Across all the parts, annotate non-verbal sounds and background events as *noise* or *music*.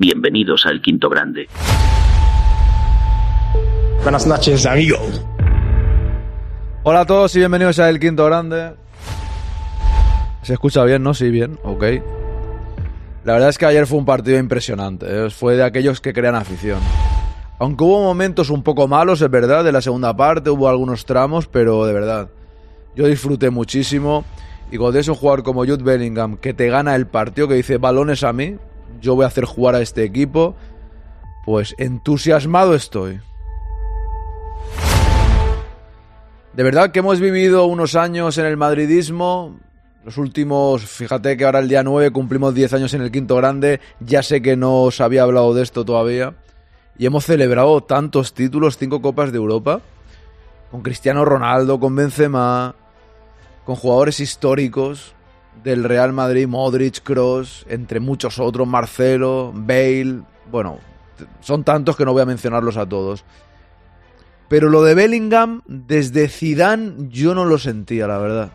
Bienvenidos al Quinto Grande. Buenas noches, amigo. Hola a todos y bienvenidos a El Quinto Grande. ¿Se escucha bien, no? Sí, bien, ok. La verdad es que ayer fue un partido impresionante. ¿eh? Fue de aquellos que crean afición. Aunque hubo momentos un poco malos, es verdad, de la segunda parte, hubo algunos tramos, pero de verdad, yo disfruté muchísimo. Y cuando es un jugador como Jude Bellingham que te gana el partido, que dice balones a mí, yo voy a hacer jugar a este equipo, pues entusiasmado estoy. De verdad que hemos vivido unos años en el madridismo. Los últimos, fíjate que ahora el día 9 cumplimos 10 años en el quinto grande. Ya sé que no os había hablado de esto todavía. Y hemos celebrado tantos títulos, cinco copas de Europa. Con Cristiano Ronaldo, con Benzema, con jugadores históricos del Real Madrid, Modric, Cross, entre muchos otros, Marcelo, Bale. Bueno, son tantos que no voy a mencionarlos a todos. Pero lo de Bellingham, desde Zidane, yo no lo sentía, la verdad.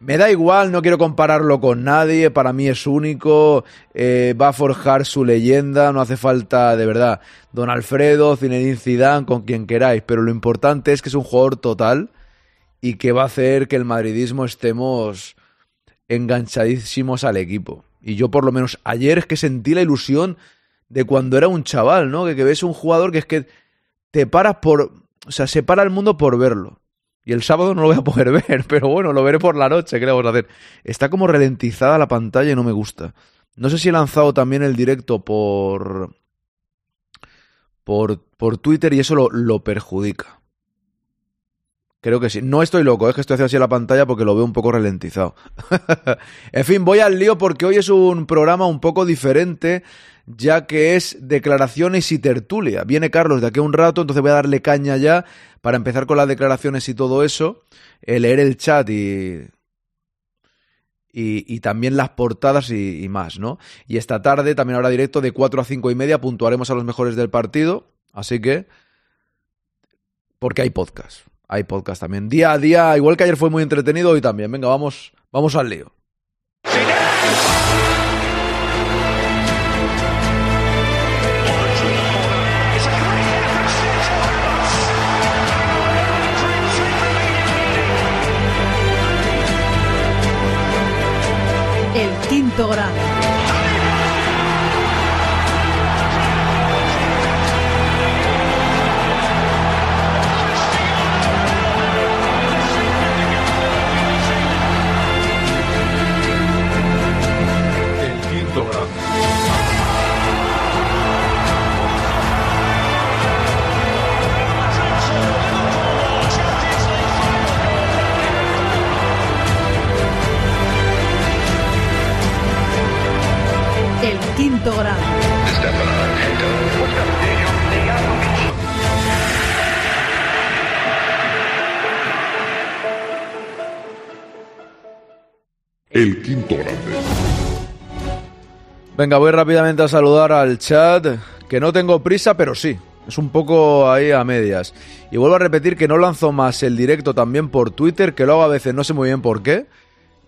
Me da igual, no quiero compararlo con nadie, para mí es único, eh, va a forjar su leyenda, no hace falta, de verdad, Don Alfredo, Zinedine Zidane, con quien queráis, pero lo importante es que es un jugador total y que va a hacer que el madridismo estemos enganchadísimos al equipo. Y yo por lo menos ayer es que sentí la ilusión de cuando era un chaval, ¿no? Que, que ves un jugador que es que te paras por... O sea, se para el mundo por verlo. Y el sábado no lo voy a *laughs* poder ver, pero bueno, lo veré por la noche, ¿qué le vamos a hacer? Está como ralentizada la pantalla y no me gusta. No sé si he lanzado también el directo por... Por, por Twitter y eso lo, lo perjudica. Creo que sí. No estoy loco, es que estoy haciendo así la pantalla porque lo veo un poco ralentizado. *laughs* en fin, voy al lío porque hoy es un programa un poco diferente ya que es declaraciones y tertulia. Viene Carlos de aquí a un rato, entonces voy a darle caña ya para empezar con las declaraciones y todo eso, eh, leer el chat y, y, también las portadas y, y, más, ¿no? Y esta tarde, también habrá directo de 4 a 5 y media, puntuaremos a los mejores del partido, así que... Porque hay podcast, hay podcast también. Día a día, igual que ayer fue muy entretenido, hoy también. Venga, vamos, vamos al lío. El quinto grado. Venga, voy rápidamente a saludar al chat, que no tengo prisa, pero sí. Es un poco ahí a medias. Y vuelvo a repetir que no lanzo más el directo también por Twitter, que lo hago a veces, no sé muy bien por qué,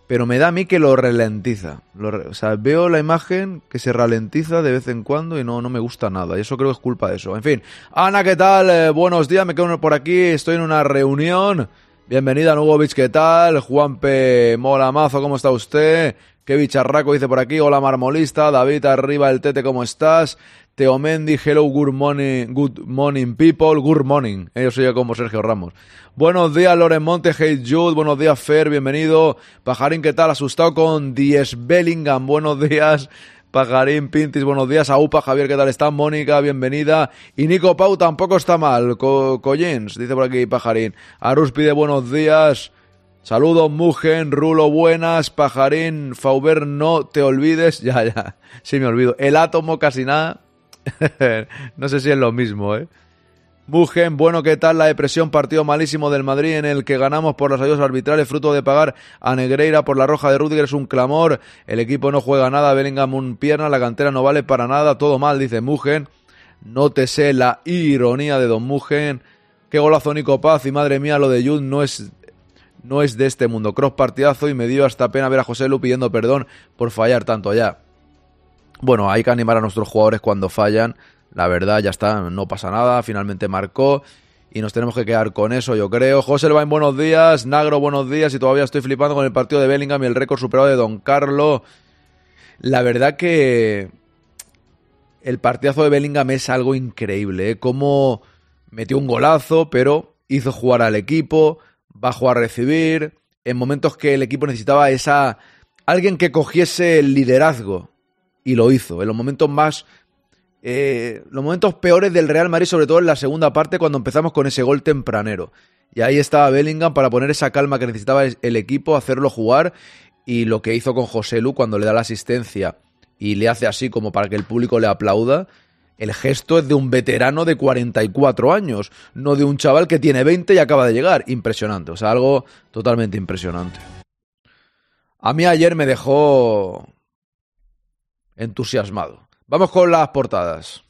pero me da a mí que lo ralentiza. Lo o sea, veo la imagen que se ralentiza de vez en cuando y no, no me gusta nada. Y eso creo que es culpa de eso. En fin, Ana, ¿qué tal? Eh, buenos días, me quedo por aquí, estoy en una reunión. Bienvenida, Nugovic, ¿qué tal? Juanpe Mola Mazo, ¿cómo está usted? Qué bicharraco dice por aquí, hola marmolista, David arriba el tete, ¿cómo estás? Teo Mendy, hello, good morning, good morning people, good morning. Yo soy yo como Sergio Ramos. Buenos días, Loren Monte, hey Jude, buenos días, Fer, bienvenido. Pajarín, ¿qué tal? Asustado con Diez Bellingham, buenos días. Pajarín Pintis, buenos días. Aupa, Javier, ¿qué tal está? Mónica, bienvenida. Y Nico Pau tampoco está mal. Co Collins, dice por aquí Pajarín. Arus pide buenos días. Saludos, Mugen, Rulo, buenas, Pajarín, Fauber, no te olvides. *laughs* Ya, ya, sí me olvido. El átomo, casi nada. *laughs* no sé si es lo mismo, ¿eh? Mugen, bueno, ¿qué tal la depresión? Partido malísimo del Madrid en el que ganamos por las ayudas arbitrales, fruto de pagar a Negreira por la roja de Rudiger, es un clamor. El equipo no juega nada, Bellingham un pierna, la cantera no vale para nada, todo mal, dice Mugen. No te sé la ironía de Don Mugen. Qué golazo Nico Paz y madre mía, lo de Jude no es no es de este mundo. Cross partidazo y me dio hasta pena ver a José Lu pidiendo perdón por fallar tanto allá. Bueno, hay que animar a nuestros jugadores cuando fallan. La verdad, ya está, no pasa nada. Finalmente marcó y nos tenemos que quedar con eso, yo creo. José Elvain, buenos días. Nagro, buenos días. Y todavía estoy flipando con el partido de Bellingham y el récord superado de Don Carlos. La verdad que el partidazo de Bellingham es algo increíble. ¿eh? Cómo metió un golazo, pero hizo jugar al equipo, bajó a recibir. En momentos que el equipo necesitaba esa. alguien que cogiese el liderazgo. Y lo hizo. En los momentos más eh, los momentos peores del Real Madrid, sobre todo en la segunda parte, cuando empezamos con ese gol tempranero. Y ahí estaba Bellingham para poner esa calma que necesitaba el equipo, hacerlo jugar. Y lo que hizo con José Lu cuando le da la asistencia y le hace así como para que el público le aplauda. El gesto es de un veterano de 44 años, no de un chaval que tiene 20 y acaba de llegar. Impresionante, o sea, algo totalmente impresionante. A mí ayer me dejó entusiasmado. Vamos con las portadas.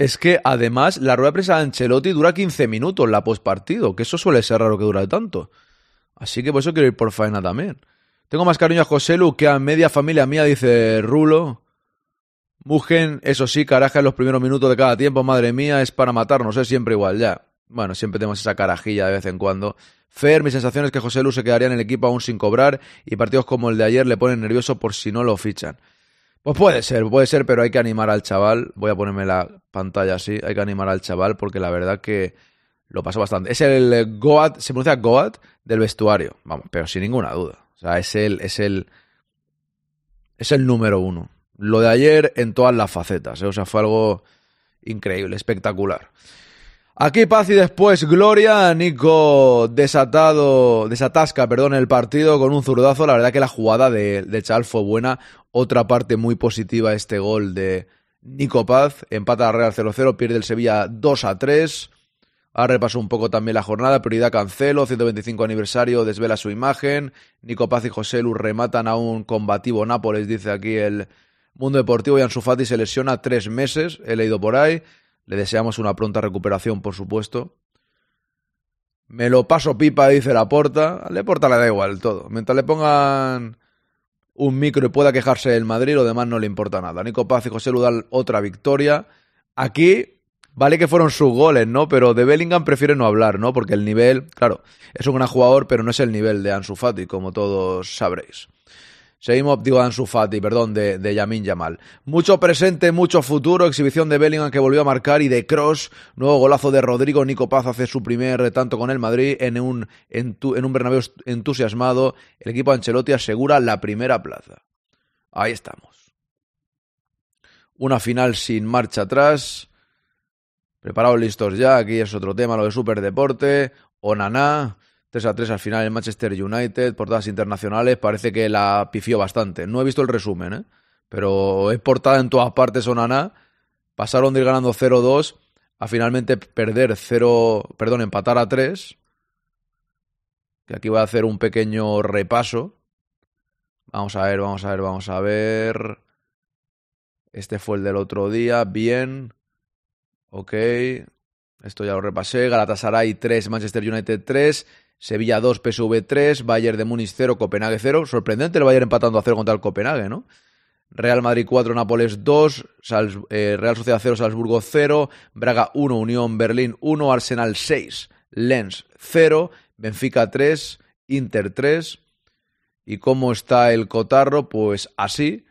Es que además la rueda de de Ancelotti dura 15 minutos la postpartido, que eso suele ser raro que dure tanto. Así que por eso quiero ir por faena también. Tengo más cariño a José Lu que a media familia mía, dice Rulo. Mugen, eso sí, caraja en los primeros minutos de cada tiempo, madre mía, es para matarnos, es siempre igual, ya. Bueno, siempre tenemos esa carajilla de vez en cuando. Fer, mi sensación es que José Lu se quedaría en el equipo aún sin cobrar y partidos como el de ayer le ponen nervioso por si no lo fichan. Pues puede ser, puede ser, pero hay que animar al chaval. Voy a ponerme la pantalla así. Hay que animar al chaval porque la verdad que lo pasó bastante. Es el Goat, se pronuncia Goat del vestuario, vamos, pero sin ninguna duda. O sea, es el, es el, es el número uno. Lo de ayer en todas las facetas, ¿eh? o sea, fue algo increíble, espectacular. Aquí paz y después gloria. Nico desatado, desatasca, perdón, el partido con un zurdazo. La verdad que la jugada de, Chal fue buena. Otra parte muy positiva este gol de Nico Paz. Empata a Real 0-0, pierde el Sevilla 2 3. Ahora repaso un poco también la jornada. Prioridad Cancelo, 125 aniversario, desvela su imagen. Nico Paz y José Lu rematan a un combativo Nápoles, dice aquí el Mundo Deportivo. Y Ansu Fati se lesiona tres meses, he leído por ahí. Le deseamos una pronta recuperación, por supuesto. Me lo paso pipa, dice la porta. Le porta le da igual todo. Mientras le pongan un micro y pueda quejarse el Madrid, lo demás no le importa nada. Nico Paz y José Lu dan otra victoria. Aquí Vale que fueron sus goles, ¿no? Pero de Bellingham prefiere no hablar, ¿no? Porque el nivel, claro, es un gran jugador, pero no es el nivel de Ansu Fati, como todos sabréis. Seguimos, digo Ansu Fati, perdón, de, de Yamin Yamal. Mucho presente, mucho futuro, exhibición de Bellingham que volvió a marcar y de Cross, nuevo golazo de Rodrigo, Nico Paz hace su primer tanto con el Madrid en un, en, en un Bernabéu entusiasmado, el equipo Ancelotti asegura la primera plaza. Ahí estamos. Una final sin marcha atrás, Preparados listos ya, aquí es otro tema, lo de Superdeporte, Onaná, 3 a 3 al final en Manchester United, portadas internacionales, parece que la pifió bastante. No he visto el resumen, ¿eh? pero es portada en todas partes Onaná. Pasaron de ir ganando 0-2 a finalmente perder 0, perdón, empatar a 3. Que aquí voy a hacer un pequeño repaso. Vamos a ver, vamos a ver, vamos a ver. Este fue el del otro día, bien. Ok, esto ya lo repasé. Galatasaray 3, Manchester United 3, Sevilla 2, PSV 3, Bayern de Múnich 0, Copenhague 0. Sorprendente el Bayern empatando a 0 contra el Copenhague, ¿no? Real Madrid 4, Nápoles 2, eh, Real Sociedad 0, Salzburgo 0, Braga 1, Unión Berlín 1, Arsenal 6, Lens 0, Benfica 3, Inter 3. ¿Y cómo está el Cotarro? Pues así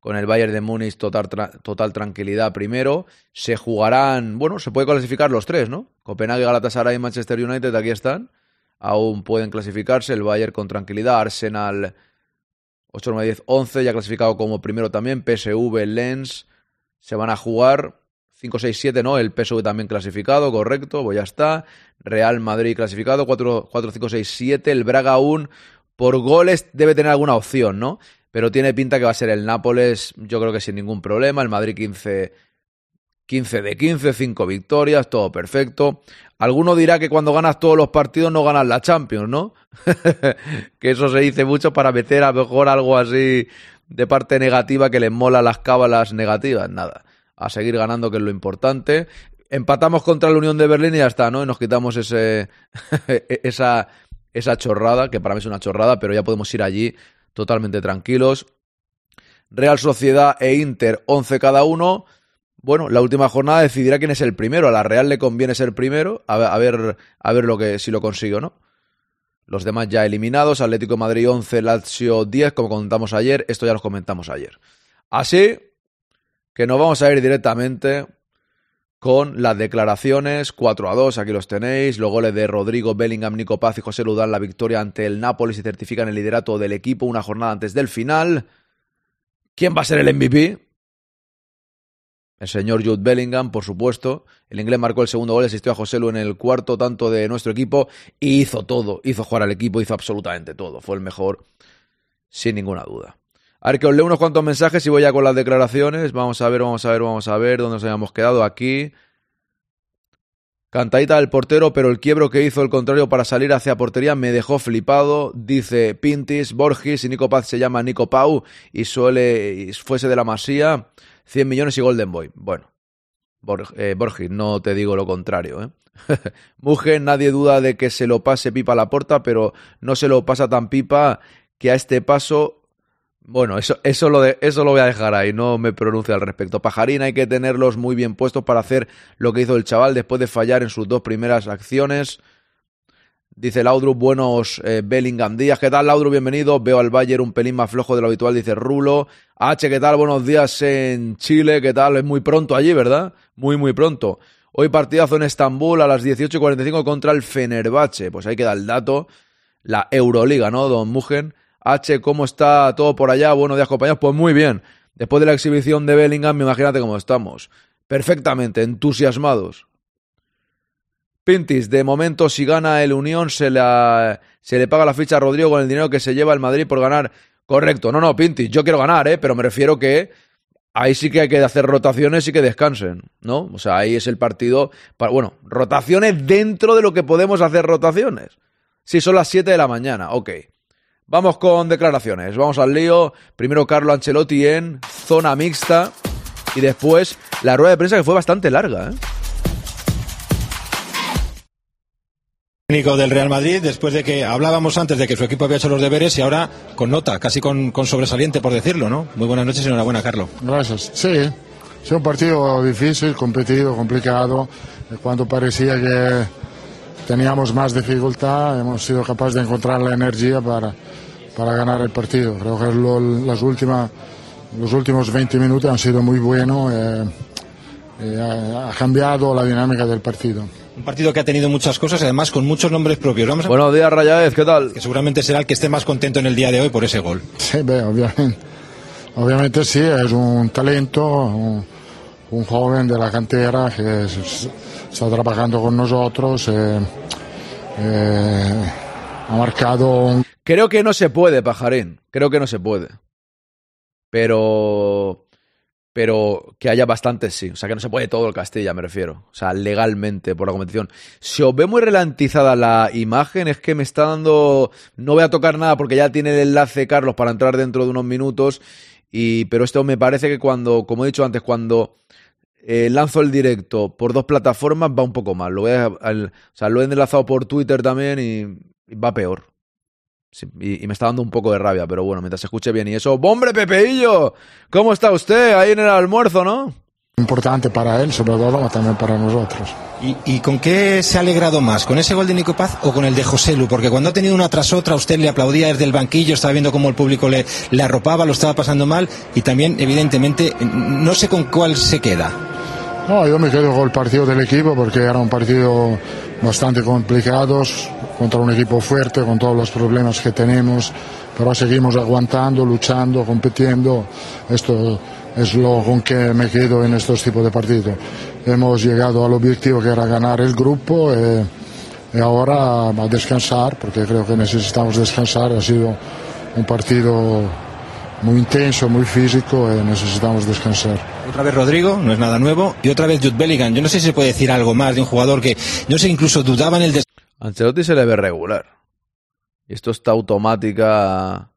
con el Bayern de Múnich total, total, tranquilidad primero. Se jugarán, bueno, se puede clasificar los tres, ¿no? Copenhague, Galatasaray y Manchester United, aquí están. Aún pueden clasificarse. El Bayern con tranquilidad. Arsenal 8, 9, 10, 11, ya clasificado como primero también. PSV, Lens, se van a jugar. 5, 6, 7, ¿no? El PSV también clasificado, correcto, pues ya está. Real Madrid clasificado, 4, 4 5, 6, 7. El Braga aún por goles debe tener alguna opción, ¿no? pero tiene pinta que va a ser el Nápoles, yo creo que sin ningún problema, el Madrid 15 15 de 15, 5 victorias, todo perfecto. Alguno dirá que cuando ganas todos los partidos no ganas la Champions, ¿no? *laughs* que eso se dice mucho para meter a mejor algo así de parte negativa que les mola las cábalas negativas. Nada, a seguir ganando que es lo importante. Empatamos contra la Unión de Berlín y ya está, ¿no? Y nos quitamos ese, *laughs* esa, esa chorrada, que para mí es una chorrada, pero ya podemos ir allí totalmente tranquilos. Real Sociedad e Inter, 11 cada uno. Bueno, la última jornada decidirá quién es el primero. A la Real le conviene ser primero, a ver, a ver, lo que, si lo consigue o no. Los demás ya eliminados, Atlético de Madrid 11, Lazio 10, como comentamos ayer, esto ya lo comentamos ayer. Así que nos vamos a ir directamente con las declaraciones 4 a 2, aquí los tenéis, los goles de Rodrigo, Bellingham, Nico Paz y José Ludán, la victoria ante el Nápoles y certifican el liderato del equipo una jornada antes del final. ¿Quién va a ser el MVP? El señor Jude Bellingham, por supuesto. El inglés marcó el segundo gol, asistió a José Lu en el cuarto tanto de nuestro equipo y hizo todo. Hizo jugar al equipo, hizo absolutamente todo. Fue el mejor, sin ninguna duda. A ver, que os leo unos cuantos mensajes y voy ya con las declaraciones. Vamos a ver, vamos a ver, vamos a ver dónde nos habíamos quedado. Aquí. Cantadita del portero, pero el quiebro que hizo el contrario para salir hacia portería me dejó flipado. Dice Pintis, Borges y Nico Paz se llama Nico Pau y suele y fuese de la Masía. 100 millones y Golden Boy. Bueno, eh, Borges, no te digo lo contrario. ¿eh? *laughs* Mujer, nadie duda de que se lo pase pipa a la puerta, pero no se lo pasa tan pipa que a este paso. Bueno, eso, eso, lo de, eso lo voy a dejar ahí, no me pronuncio al respecto. Pajarín hay que tenerlos muy bien puestos para hacer lo que hizo el chaval después de fallar en sus dos primeras acciones. Dice Laudrup, buenos eh, Bellingham días. ¿Qué tal, Laudrup? Bienvenido. Veo al Bayern un pelín más flojo de lo habitual, dice Rulo. H, ¿qué tal? Buenos días en Chile. ¿Qué tal? Es muy pronto allí, ¿verdad? Muy, muy pronto. Hoy partidazo en Estambul a las 18.45 contra el Fenerbahce. Pues ahí queda el dato. La Euroliga, ¿no, don Mugen? H, ¿cómo está todo por allá? Buenos días, compañeros. Pues muy bien. Después de la exhibición de Bellingham, imagínate cómo estamos. Perfectamente, entusiasmados. Pintis, de momento si gana el Unión se, se le paga la ficha a Rodrigo con el dinero que se lleva el Madrid por ganar. Correcto, no, no, Pintis, yo quiero ganar, ¿eh? pero me refiero que ahí sí que hay que hacer rotaciones y que descansen, ¿no? O sea, ahí es el partido, para, bueno, rotaciones dentro de lo que podemos hacer rotaciones. Si son las 7 de la mañana, ok. Vamos con declaraciones, vamos al lío. Primero Carlo Ancelotti en zona mixta y después la rueda de prensa que fue bastante larga, ¿eh? Técnico del Real Madrid, después de que hablábamos antes de que su equipo había hecho los deberes y ahora con nota, casi con, sobresaliente, por decirlo, ¿no? Muy buenas noches y enhorabuena, Carlos. Gracias. Sí, es un partido difícil, competido, complicado. Cuando parecía que teníamos más dificultad, hemos sido capaces de encontrar la energía para, para ganar el partido. Creo que las últimas, los últimos 20 minutos han sido muy buenos. Eh, eh, ha cambiado la dinámica del partido. Un partido que ha tenido muchas cosas, además con muchos nombres propios. Vamos Buenos días, Rayaez, ¿qué tal? Que seguramente será el que esté más contento en el día de hoy por ese gol. Sí, obviamente. Obviamente sí, es un talento, un, joven de la cantera que está trabajando con nosotros. Eh, eh, ha marcado un... Creo que no se puede, Pajarín. Creo que no se puede. Pero pero que haya bastantes sí. O sea, que no se puede todo el Castilla, me refiero. O sea, legalmente por la competición. Si os ve muy ralentizada la imagen, es que me está dando. No voy a tocar nada porque ya tiene el enlace Carlos para entrar dentro de unos minutos. Y, pero esto me parece que cuando, como he dicho antes, cuando eh, lanzo el directo por dos plataformas va un poco mal. Lo, voy o sea, lo he enlazado por Twitter también y va peor y, me está dando un poco de rabia, pero bueno, mientras se escuche bien y eso. ¡Hombre, Pepeillo! ¿Cómo está usted ahí en el almuerzo, no? Importante para él, sobre todo, también para nosotros. ¿Y, con qué se ha alegrado más? ¿Con ese gol de Nico Paz o con el de José Lu? Porque cuando ha tenido una tras otra, usted le aplaudía desde el banquillo, estaba viendo cómo el público le, le arropaba, lo estaba pasando mal y también, evidentemente, no sé con cuál se queda. No, yo me quedo con el partido del equipo porque era un partido bastante complicado contra un equipo fuerte, con todos los problemas que tenemos, pero seguimos aguantando, luchando, compitiendo. Esto es lo con que me quedo en estos tipos de partidos. Hemos llegado al objetivo que era ganar el grupo y, y ahora a descansar, porque creo que necesitamos descansar. Ha sido un partido muy intenso, muy físico y necesitamos descansar. Otra vez Rodrigo, no es nada nuevo, y otra vez Jude Bellingham. Yo no sé si se puede decir algo más de un jugador que, no sé, incluso dudaba en el... Ancelotti se le ve regular. Y esto está automática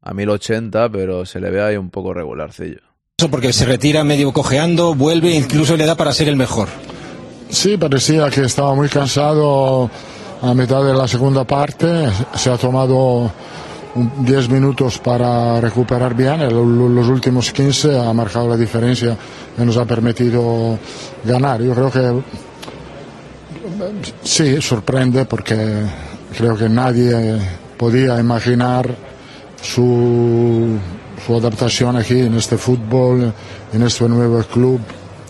a 1080, pero se le ve ahí un poco regularcillo. Porque se retira medio cojeando, vuelve e incluso le da para ser el mejor. Sí, parecía que estaba muy cansado a mitad de la segunda parte. Se ha tomado 10 minutos para recuperar bien. Los últimos 15 ha marcado la diferencia y nos ha permitido ganar. Yo creo que sí, sorprende porque creo que nadie podía imaginar su, su adaptación aquí en este fútbol, en este nuevo club.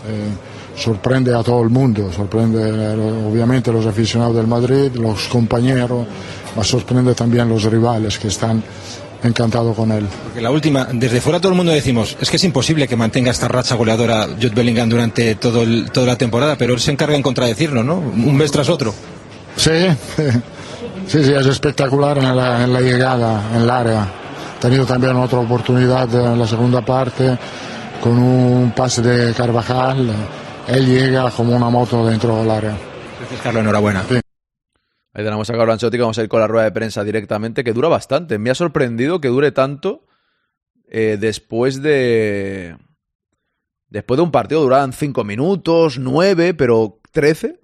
Eh, sorprende a todo el mundo, sorprende obviamente a los aficionados del Madrid, los compañeros, ma sorprende también los rivales que están encantados con él. Porque la última, desde fuera todo el mundo decimos, es que es imposible que mantenga esta racha goleadora Jude Bellingham durante todo el, toda la temporada, pero él se encarga en contradecirnos, ¿no? Un mes tras otro. Sí, *laughs* sí, sí, es espectacular en la, en la llegada, en el área. Ha tenido también otra oportunidad en la segunda parte con un pase de Carvajal. Él llega como una moto dentro del área. Gracias, Carlos, enhorabuena. Sí. Ahí tenemos a Carlo Ancelotti vamos a ir con la rueda de prensa directamente, que dura bastante. Me ha sorprendido que dure tanto eh, después de... Después de un partido duraban 5 minutos, 9, pero 13.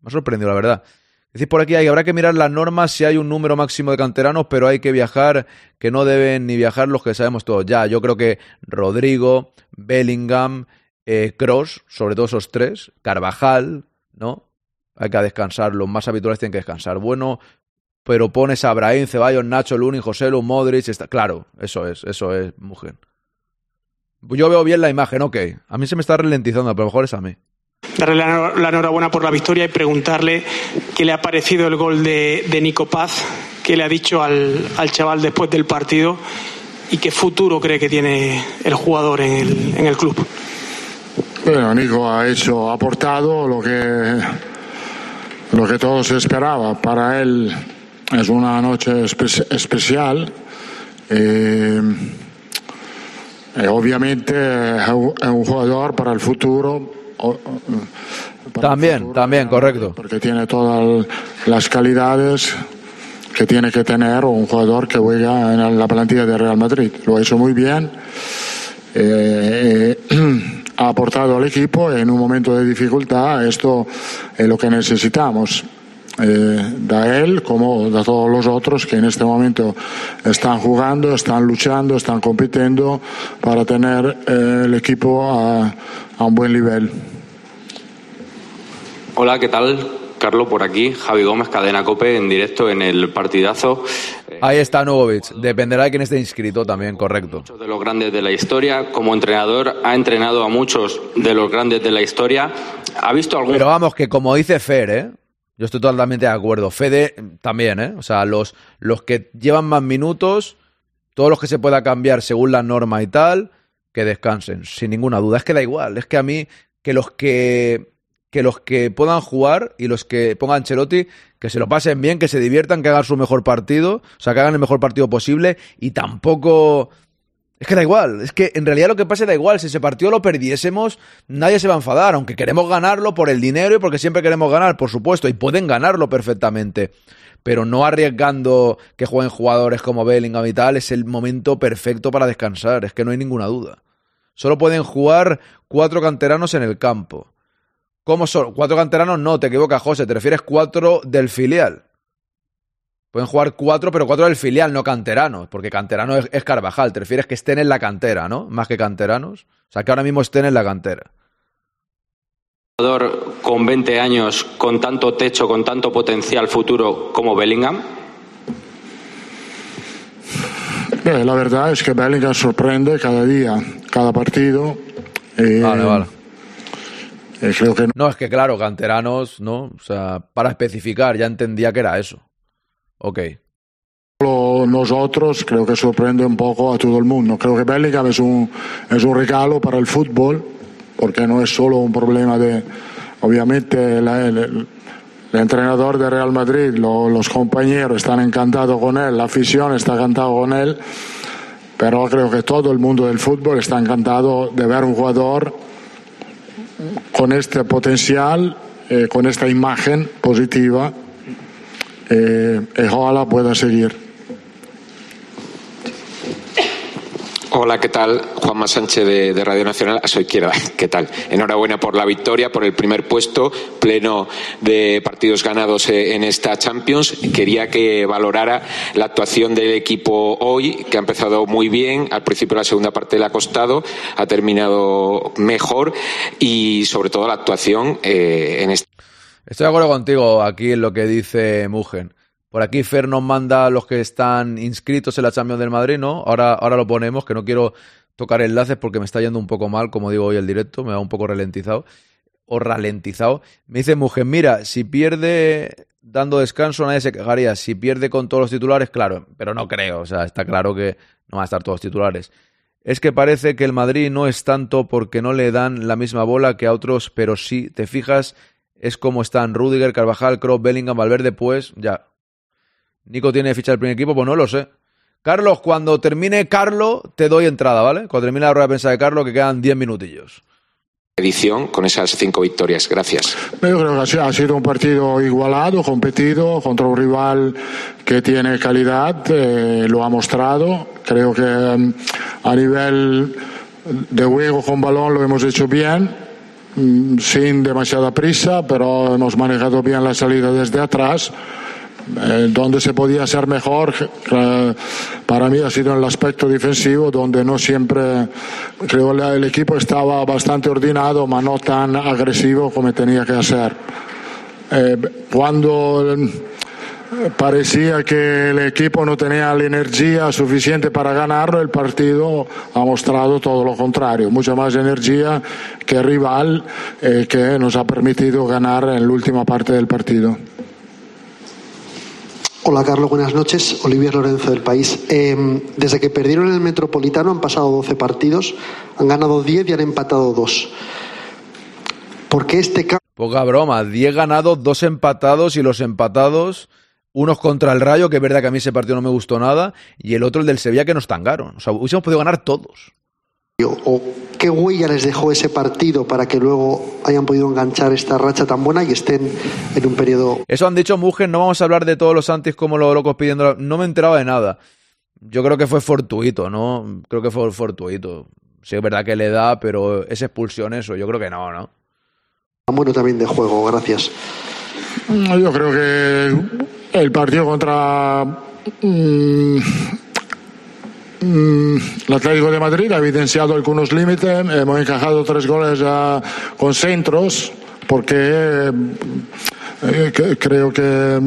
Me ha sorprendido, la verdad. Decís por aquí, hay, habrá que mirar las normas si hay un número máximo de canteranos, pero hay que viajar, que no deben ni viajar los que sabemos todos. Ya, yo creo que Rodrigo, Bellingham, eh, Cross, sobre todo esos tres, Carvajal, ¿no? Hay que descansar, los más habituales tienen que descansar. Bueno, pero pones a Brahim, Ceballos, Nacho, Luni, José Lu, Modric, está... claro, eso es, eso es, mujer. Yo veo bien la imagen, ok. A mí se me está ralentizando, pero a lo mejor es a mí. Darle la, la enhorabuena por la victoria y preguntarle qué le ha parecido el gol de, de Nico Paz, qué le ha dicho al, al, chaval después del partido y qué futuro cree que tiene el jugador en el, en el club. Bueno, Nico ha hecho, ha aportado lo que, lo que todos esperaba. Para él es una noche espe especial. Eh, eh, obviamente es un jugador para el futuro. Para también, el futuro, también, correcto. Porque tiene todas las calidades que tiene que tener un jugador que juega en la plantilla de Real Madrid. Lo ha hecho muy bien. Eh, *clears throat* ha aportado al equipo en un momento de dificultad. Esto es lo que necesitamos. Eh, da él como de todos los otros que en este momento están jugando, están luchando, están compitiendo para tener eh, el equipo a, a, un buen nivel. Hola, ¿qué tal? Carlos por aquí, Javi Gómez, Cadena Cope, en directo en el partidazo. Ahí está Nugovic, dependerá de quién esté inscrito también, correcto. Muchos de los grandes de la historia, como entrenador ha entrenado a muchos de los grandes de la historia. ¿Ha visto algún... Pero vamos, que como dice Fer, ¿eh? Yo estoy totalmente de acuerdo. Fede también, ¿eh? O sea, los, los que llevan más minutos, todos los que se pueda cambiar según la norma y tal, que descansen, sin ninguna duda. Es que da igual, es que a mí, que los que, que los que puedan jugar y los que pongan Ancelotti, que se lo pasen bien, que se diviertan, que hagan su mejor partido, o sea, que hagan el mejor partido posible y tampoco... Es que da igual, es que en realidad lo que pase da igual, si ese partido lo perdiésemos, nadie se va a enfadar, aunque queremos ganarlo por el dinero y porque siempre queremos ganar, por supuesto, y pueden ganarlo perfectamente, pero no arriesgando que jueguen jugadores como Bellingham y tal, es el momento perfecto para descansar, es que no hay ninguna duda. Solo pueden jugar cuatro canteranos en el campo. ¿Cómo son? Cuatro canteranos, no, te equivocas, José, te refieres cuatro del filial. Pueden jugar cuatro, pero cuatro del filial, no canteranos, porque canterano es, es, Carvajal. Te refieres que estén en la cantera, ¿no? Más que canteranos. O sea, que ahora mismo estén en la cantera. jugador con 20 años, con tanto techo, con tanto potencial futuro como Bellingham? Eh, la verdad es que Bellingham sorprende cada día, cada partido. Eh, vale, vale. No, es que claro, canteranos, ¿no? O sea, para especificar, ya entendía que era eso. Ok. Nosotros creo que sorprende un poco a todo el mundo. Creo que Bellingham es un, es un regalo para el fútbol, porque no es solo un problema de, obviamente, la, el, el, entrenador de Real Madrid, lo, los compañeros están encantados con él, la afición está encantada con él, pero creo que todo el mundo del fútbol está encantado de ver un jugador con este potencial, eh, con esta imagen positiva, eh, ojalá pueda seguir. Hola, ¿qué tal? Juanma Sánchez de, Radio Nacional, a su izquierda. ¿Qué tal? Enhorabuena por la victoria, por el primer puesto, pleno de partidos ganados eh, en esta Champions. Quería que valorara la actuación del equipo hoy, que ha empezado muy bien. Al principio la segunda parte le ha costado, ha terminado mejor y sobre todo la actuación eh, en este. Estoy de acuerdo contigo aquí en lo que dice Mugen. Por aquí Fer nos manda los que están inscritos en la Champions del Madrid, ¿no? Ahora, ahora lo ponemos, que no quiero tocar enlaces porque me está yendo un poco mal, como digo hoy el directo, me va un poco ralentizado. O ralentizado. Me dice Mujer, mira, si pierde dando descanso nadie se quejaría. Si pierde con todos los titulares, claro, pero no creo. O sea, está claro que no van a estar todos titulares. Es que parece que el Madrid no es tanto porque no le dan la misma bola que a otros, pero si te fijas, es como están Rudiger, Carvajal, Kroos, Bellingham, Valverde, pues ya, Nico tiene ficha del primer equipo, pues no lo sé. Carlos, cuando termine Carlos, te doy entrada, ¿vale? Cuando termine la rueda de prensa de Carlos, que quedan 10 minutillos. Edición con esas cinco victorias. Gracias. Yo creo que ha sido un partido igualado, competido, contra un rival que tiene calidad, eh, lo ha mostrado. Creo que mm, a nivel de juego con balón lo hemos hecho bien, mm, sin demasiada prisa, pero hemos manejado bien la salida desde atrás. Eh, donde se podía ser mejor, eh, para mí ha sido en el aspecto defensivo, donde no siempre, creo el equipo estaba bastante ordenado, pero no tan agresivo como tenía que hacer. Eh, cuando parecía que el equipo no tenía la energía suficiente para ganarlo, el partido ha mostrado todo lo contrario, mucha más energía que rival que nos ha permitido ganar en la última parte del partido. Hola Carlos, buenas noches. Olivier Lorenzo del País. Em, desde que perdieron el Metropolitano han pasado 12 partidos, han ganado 10 y han empatado 2. ¿Por qué este Poca broma, 10 ganados, 2 empatados y los empatados, unos contra el Rayo, que es verdad que a mí ese partido no me gustó nada, y el otro el del Sevilla que nos tangaron. O sea, hubiésemos podido ganar todos. ¿O qué huella les dejó ese partido para que luego hayan podido enganchar esta racha tan buena y estén en un periodo... Eso han dicho Mujer, no vamos a hablar de todos los antes como los locos pidiendo... No me enteraba de nada. Yo creo que fue fortuito, ¿no? Creo que fue fortuito. Sí, es verdad que le da, pero es expulsión eso, yo creo que no, ¿no? Bueno también de juego, gracias. Yo creo que el partido contra... Mm, Mm, el Atlético de Madrid ha evidenciado algunos límites, hemos encajado tres goles con centros, porque eh, creo que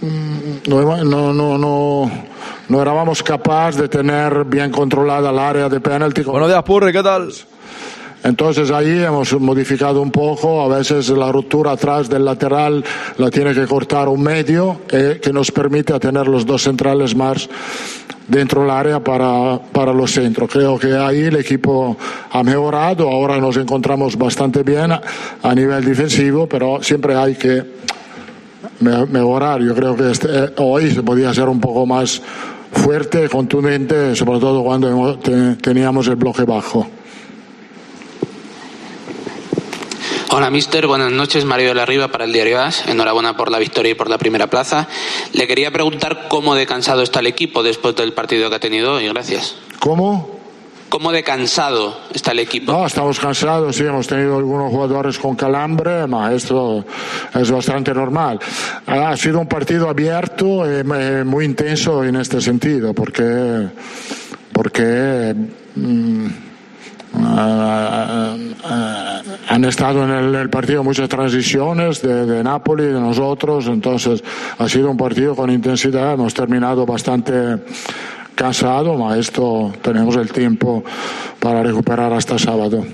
mm, no, no, no, no, éramos capaces de tener bien controlada el área de penalti. Buenos días, Purri, ¿qué tal? Entonces ahí hemos modificado un poco, a veces la ruptura atrás del lateral la tiene que cortar un medio, eh, que nos permite tener los dos centrales más dentro del área para, para los centros. Creo que ahí el equipo ha mejorado, ahora nos encontramos bastante bien a, nivel defensivo, pero siempre hay que mejorar. Yo creo que este, eh, hoy se podía ser un poco más fuerte, contundente, sobre todo cuando teníamos el bloque bajo. Hola, mister. Buenas noches. Mario de la Riva para el Diario As. Enhorabuena por la victoria y por la primera plaza. Le quería preguntar cómo de cansado está el equipo después del partido que ha tenido hoy. Gracias. ¿Cómo? ¿Cómo de cansado está el equipo? No, estamos cansados, sí, hemos tenido algunos jugadores con calambre, pero esto es bastante normal. Ha sido un partido abierto y muy intenso en este sentido, porque, porque mm, han estado en el, partido muchas transiciones de, de Napoli, de nosotros, entonces ha sido un partido con intensidad, hemos terminado bastante cansado, pero esto tenemos el tiempo para recuperar hasta sábado.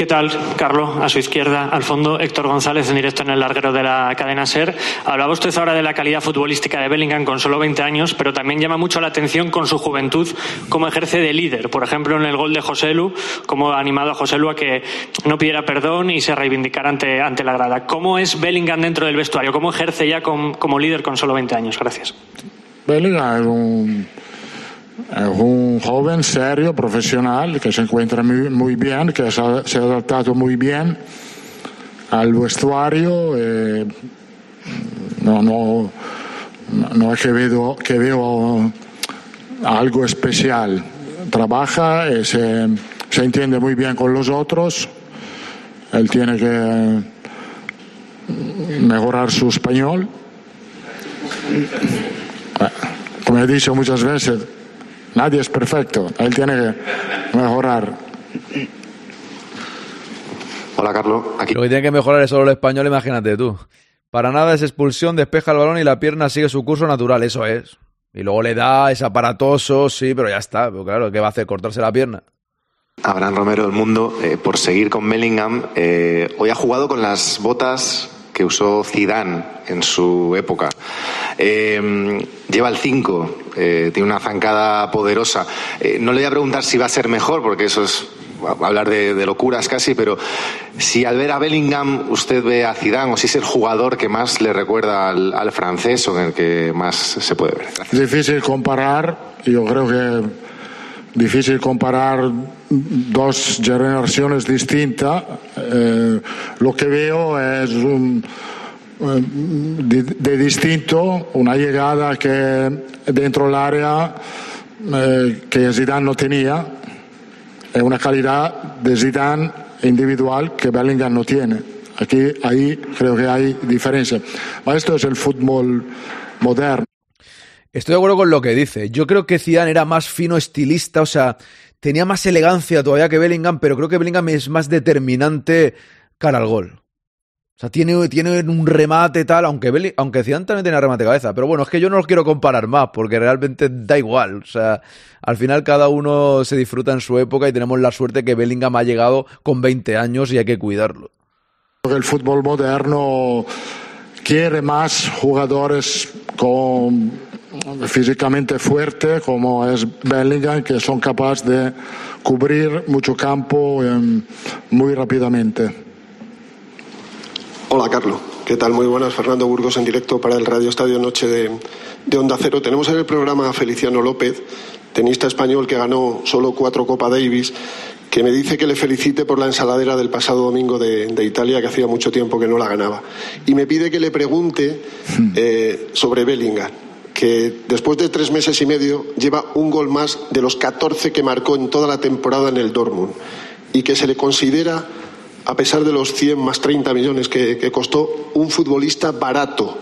¿Qué tal, Carlos? A su izquierda, al fondo, Héctor González en directo en el larguero de la cadena SER. Hablaba usted ahora de la calidad futbolística de Bellingham con solo 20 años, pero también llama mucho la atención con su juventud cómo ejerce de líder. Por ejemplo, en el gol de Joselu, cómo ha animado a Joselu a que no pidiera perdón y se reivindicara ante, ante la grada. ¿Cómo es Bellingham dentro del vestuario? ¿Cómo ejerce ya como líder con solo 20 años? Gracias. Bellingham es un Es un joven serio, profesional, que se encuentra muy, muy bien, que se ha, se ha adaptado muy bien al vestuario. eh, no, no, no es que veo, que veo algo especial. Trabaja, eh, se, se entiende muy bien con los otros. Él tiene que mejorar su español. Como he dicho muchas veces, nadie es perfecto. Él tiene que mejorar. Hola, Carlos. Aquí. Lo que tiene que mejorar es solo el español, imagínate tú. Para nada es expulsión, despeja el balón y la pierna sigue su curso natural, eso es. Y luego le da, es aparatoso, sí, pero ya está. Pero claro, ¿qué va a hacer? ¿Cortarse la pierna? Abraham Romero del Mundo, eh, por seguir con Bellingham, eh, hoy ha jugado con las botas que usó Zidane en su época. Eh, lleva el 5, eh, tiene una zancada poderosa. Eh, no le voy a preguntar si va a ser mejor, porque eso es hablar de, de, locuras casi, pero si al ver a Bellingham usted ve a Zidane o si es el jugador que más le recuerda al, al francés o en el que más se puede ver. Gracias. Difícil comparar, yo creo que difícil comparar dos generaciones distintas. Eh, lo que veo es un, de, de, distinto, una llegada que dentro del área eh, que Zidane no tenía, es una calidad de Zidane individual que Bellingham no tiene. Aquí, ahí creo que hay diferencia. Esto es el fútbol moderno. Estoy de acuerdo con lo que dice. Yo creo que Zidane era más fino estilista, o sea, tenía más elegancia todavía que Bellingham, pero creo que Bellingham es más determinante cara al gol. O sea, tiene, tiene un remate tal, aunque, Belling, aunque Zidane también tenía remate de cabeza. Pero bueno, es que yo no los quiero comparar más, porque realmente da igual. O sea, al final cada uno se disfruta en su época y tenemos la suerte que Bellingham ha llegado con 20 años y hay que cuidarlo. El fútbol moderno quiere más jugadores con físicamente fuerte como es Bellingham que son capaces de cubrir mucho campo eh, muy rápidamente. Hola Carlos, ¿qué tal? Muy buenas, Fernando Burgos en directo para el Radio Estadio Noche de, de Onda Cero. Tenemos en el programa a Feliciano López, tenista español que ganó solo cuatro Copa Davis, que me dice que le felicite por la ensaladera del pasado domingo de, de Italia, que hacía mucho tiempo que no la ganaba. Y me pide que le pregunte eh, sobre Bellingham que después de tres meses y medio lleva un gol más de los 14 que marcó en toda la temporada en el Dortmund y que se le considera, a pesar de los 100 más 30 millones que, costó, un futbolista barato.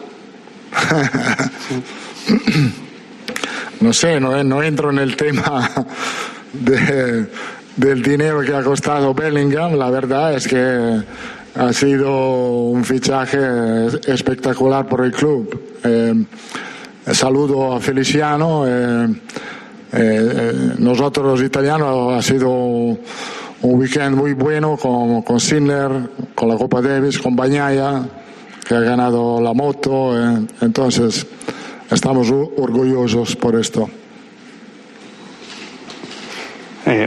*laughs* no sé, no, no, entro en el tema de, del dinero que ha costado Bellingham. La verdad es que ha sido un fichaje espectacular por el club. Eh, saludo a Feliciano. Eh, eh, nosotros los italianos ha sido un weekend muy bueno con, con Sinner, con la Copa Davis, con Bañaya, que ha ganado la moto. Eh, entonces, estamos orgullosos por esto.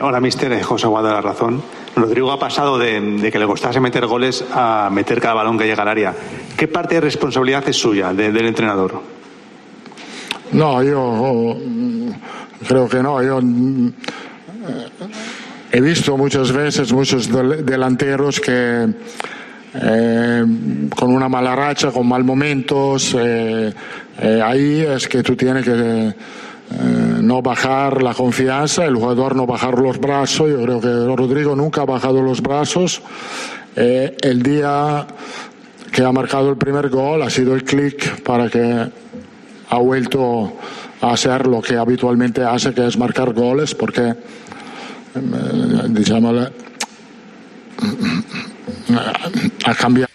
hola, mister. José de la Razón. Rodrigo ha pasado de, que le costase meter goles a meter cada balón que llega al área. ¿Qué parte de responsabilidad es suya, de, del entrenador? No, yo creo que no. Yo he visto muchas veces muchos delanteros que eh, con una mala racha, con mal momentos, eh, eh, ahí es que tú tienes que no bajar la confianza, el jugador no bajar los brazos. Yo creo que Rodrigo nunca ha bajado los brazos. el día que ha marcado el primer gol ha sido el clic para que ha vuelto a hacer lo que habitualmente hace, que es marcar goles, porque, digamos, *clears throat* ha cambiado.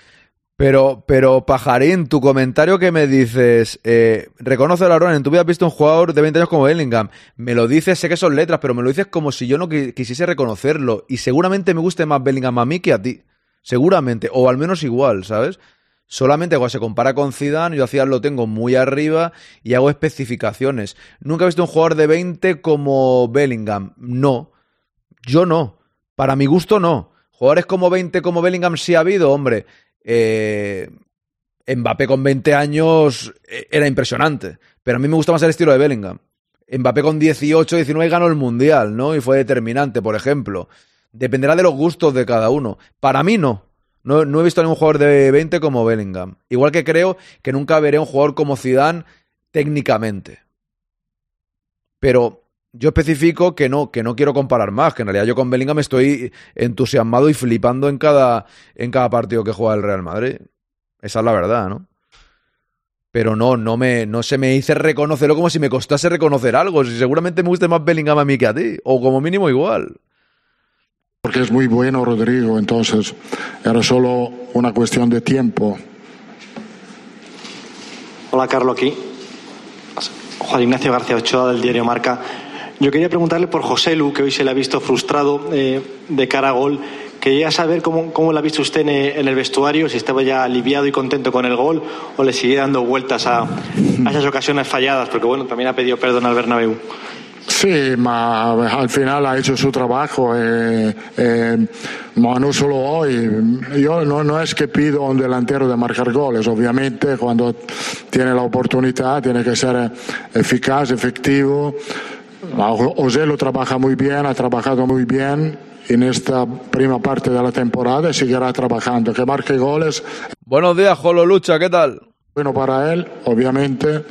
Pero, pero Pajarín, tu comentario que me dices, eh, reconoce la en tu vida has visto un jugador de 20 años como Bellingham. Me lo dices, sé que son letras, pero me lo dices como si yo no quisiese reconocerlo. Y seguramente me guste más Bellingham a mí que a ti. Seguramente, o al menos igual, ¿sabes? Solamente cuando se compara con Zidane, yo a lo tengo muy arriba y hago especificaciones. Nunca he visto un jugador de 20 como Bellingham. No. Yo no. Para mi gusto, no. Jugadores como 20 como Bellingham sí ha habido, hombre. Eh, Mbappé con 20 años era impresionante. Pero a mí me gusta más el estilo de Bellingham. Mbappé con 18, 19 ganó el Mundial, ¿no? Y fue determinante, por ejemplo. Dependerá de los gustos de cada uno. Para mí no. No, he visto a ningún jugador de 20 como Bellingham. Igual que creo que nunca veré a un jugador como Zidane técnicamente. Pero yo especifico que no, que no quiero comparar más, que en realidad yo con Bellingham estoy entusiasmado y flipando en cada, en cada partido que juega el Real Madrid. Esa es la verdad, ¿no? Pero no, no, me, no se me hice reconocerlo como si me costase reconocer algo. Si seguramente me guste más Bellingham a mí que a ti, o como mínimo igual. Porque es muy bueno Rodrigo, entonces era solo una cuestión de tiempo. Hola, Carlos, aquí. Juan Ignacio García Ochoa del diario Marca. Yo quería preguntarle por José Lu, que hoy se le ha visto frustrado eh, de cara a gol. Quería saber cómo, cómo la ha visto usted en el vestuario, si estaba ya aliviado y contento con el gol o le sigue dando vueltas a, a esas ocasiones falladas, porque bueno, también ha pedido perdón al Bernabéu. Sí, ma al final ha hecho su trabajo, eh, eh, no solo hoy. Yo no, no, es que pido a un delantero de marcar goles, obviamente cuando tiene la oportunidad tiene que ser eficaz, efectivo. José lo trabaja muy bien, ha trabajado muy bien en esta prima parte de la temporada y seguirá trabajando. Que marque goles. Buenos días, Jolo Lucha, ¿qué tal? Bueno para él, obviamente,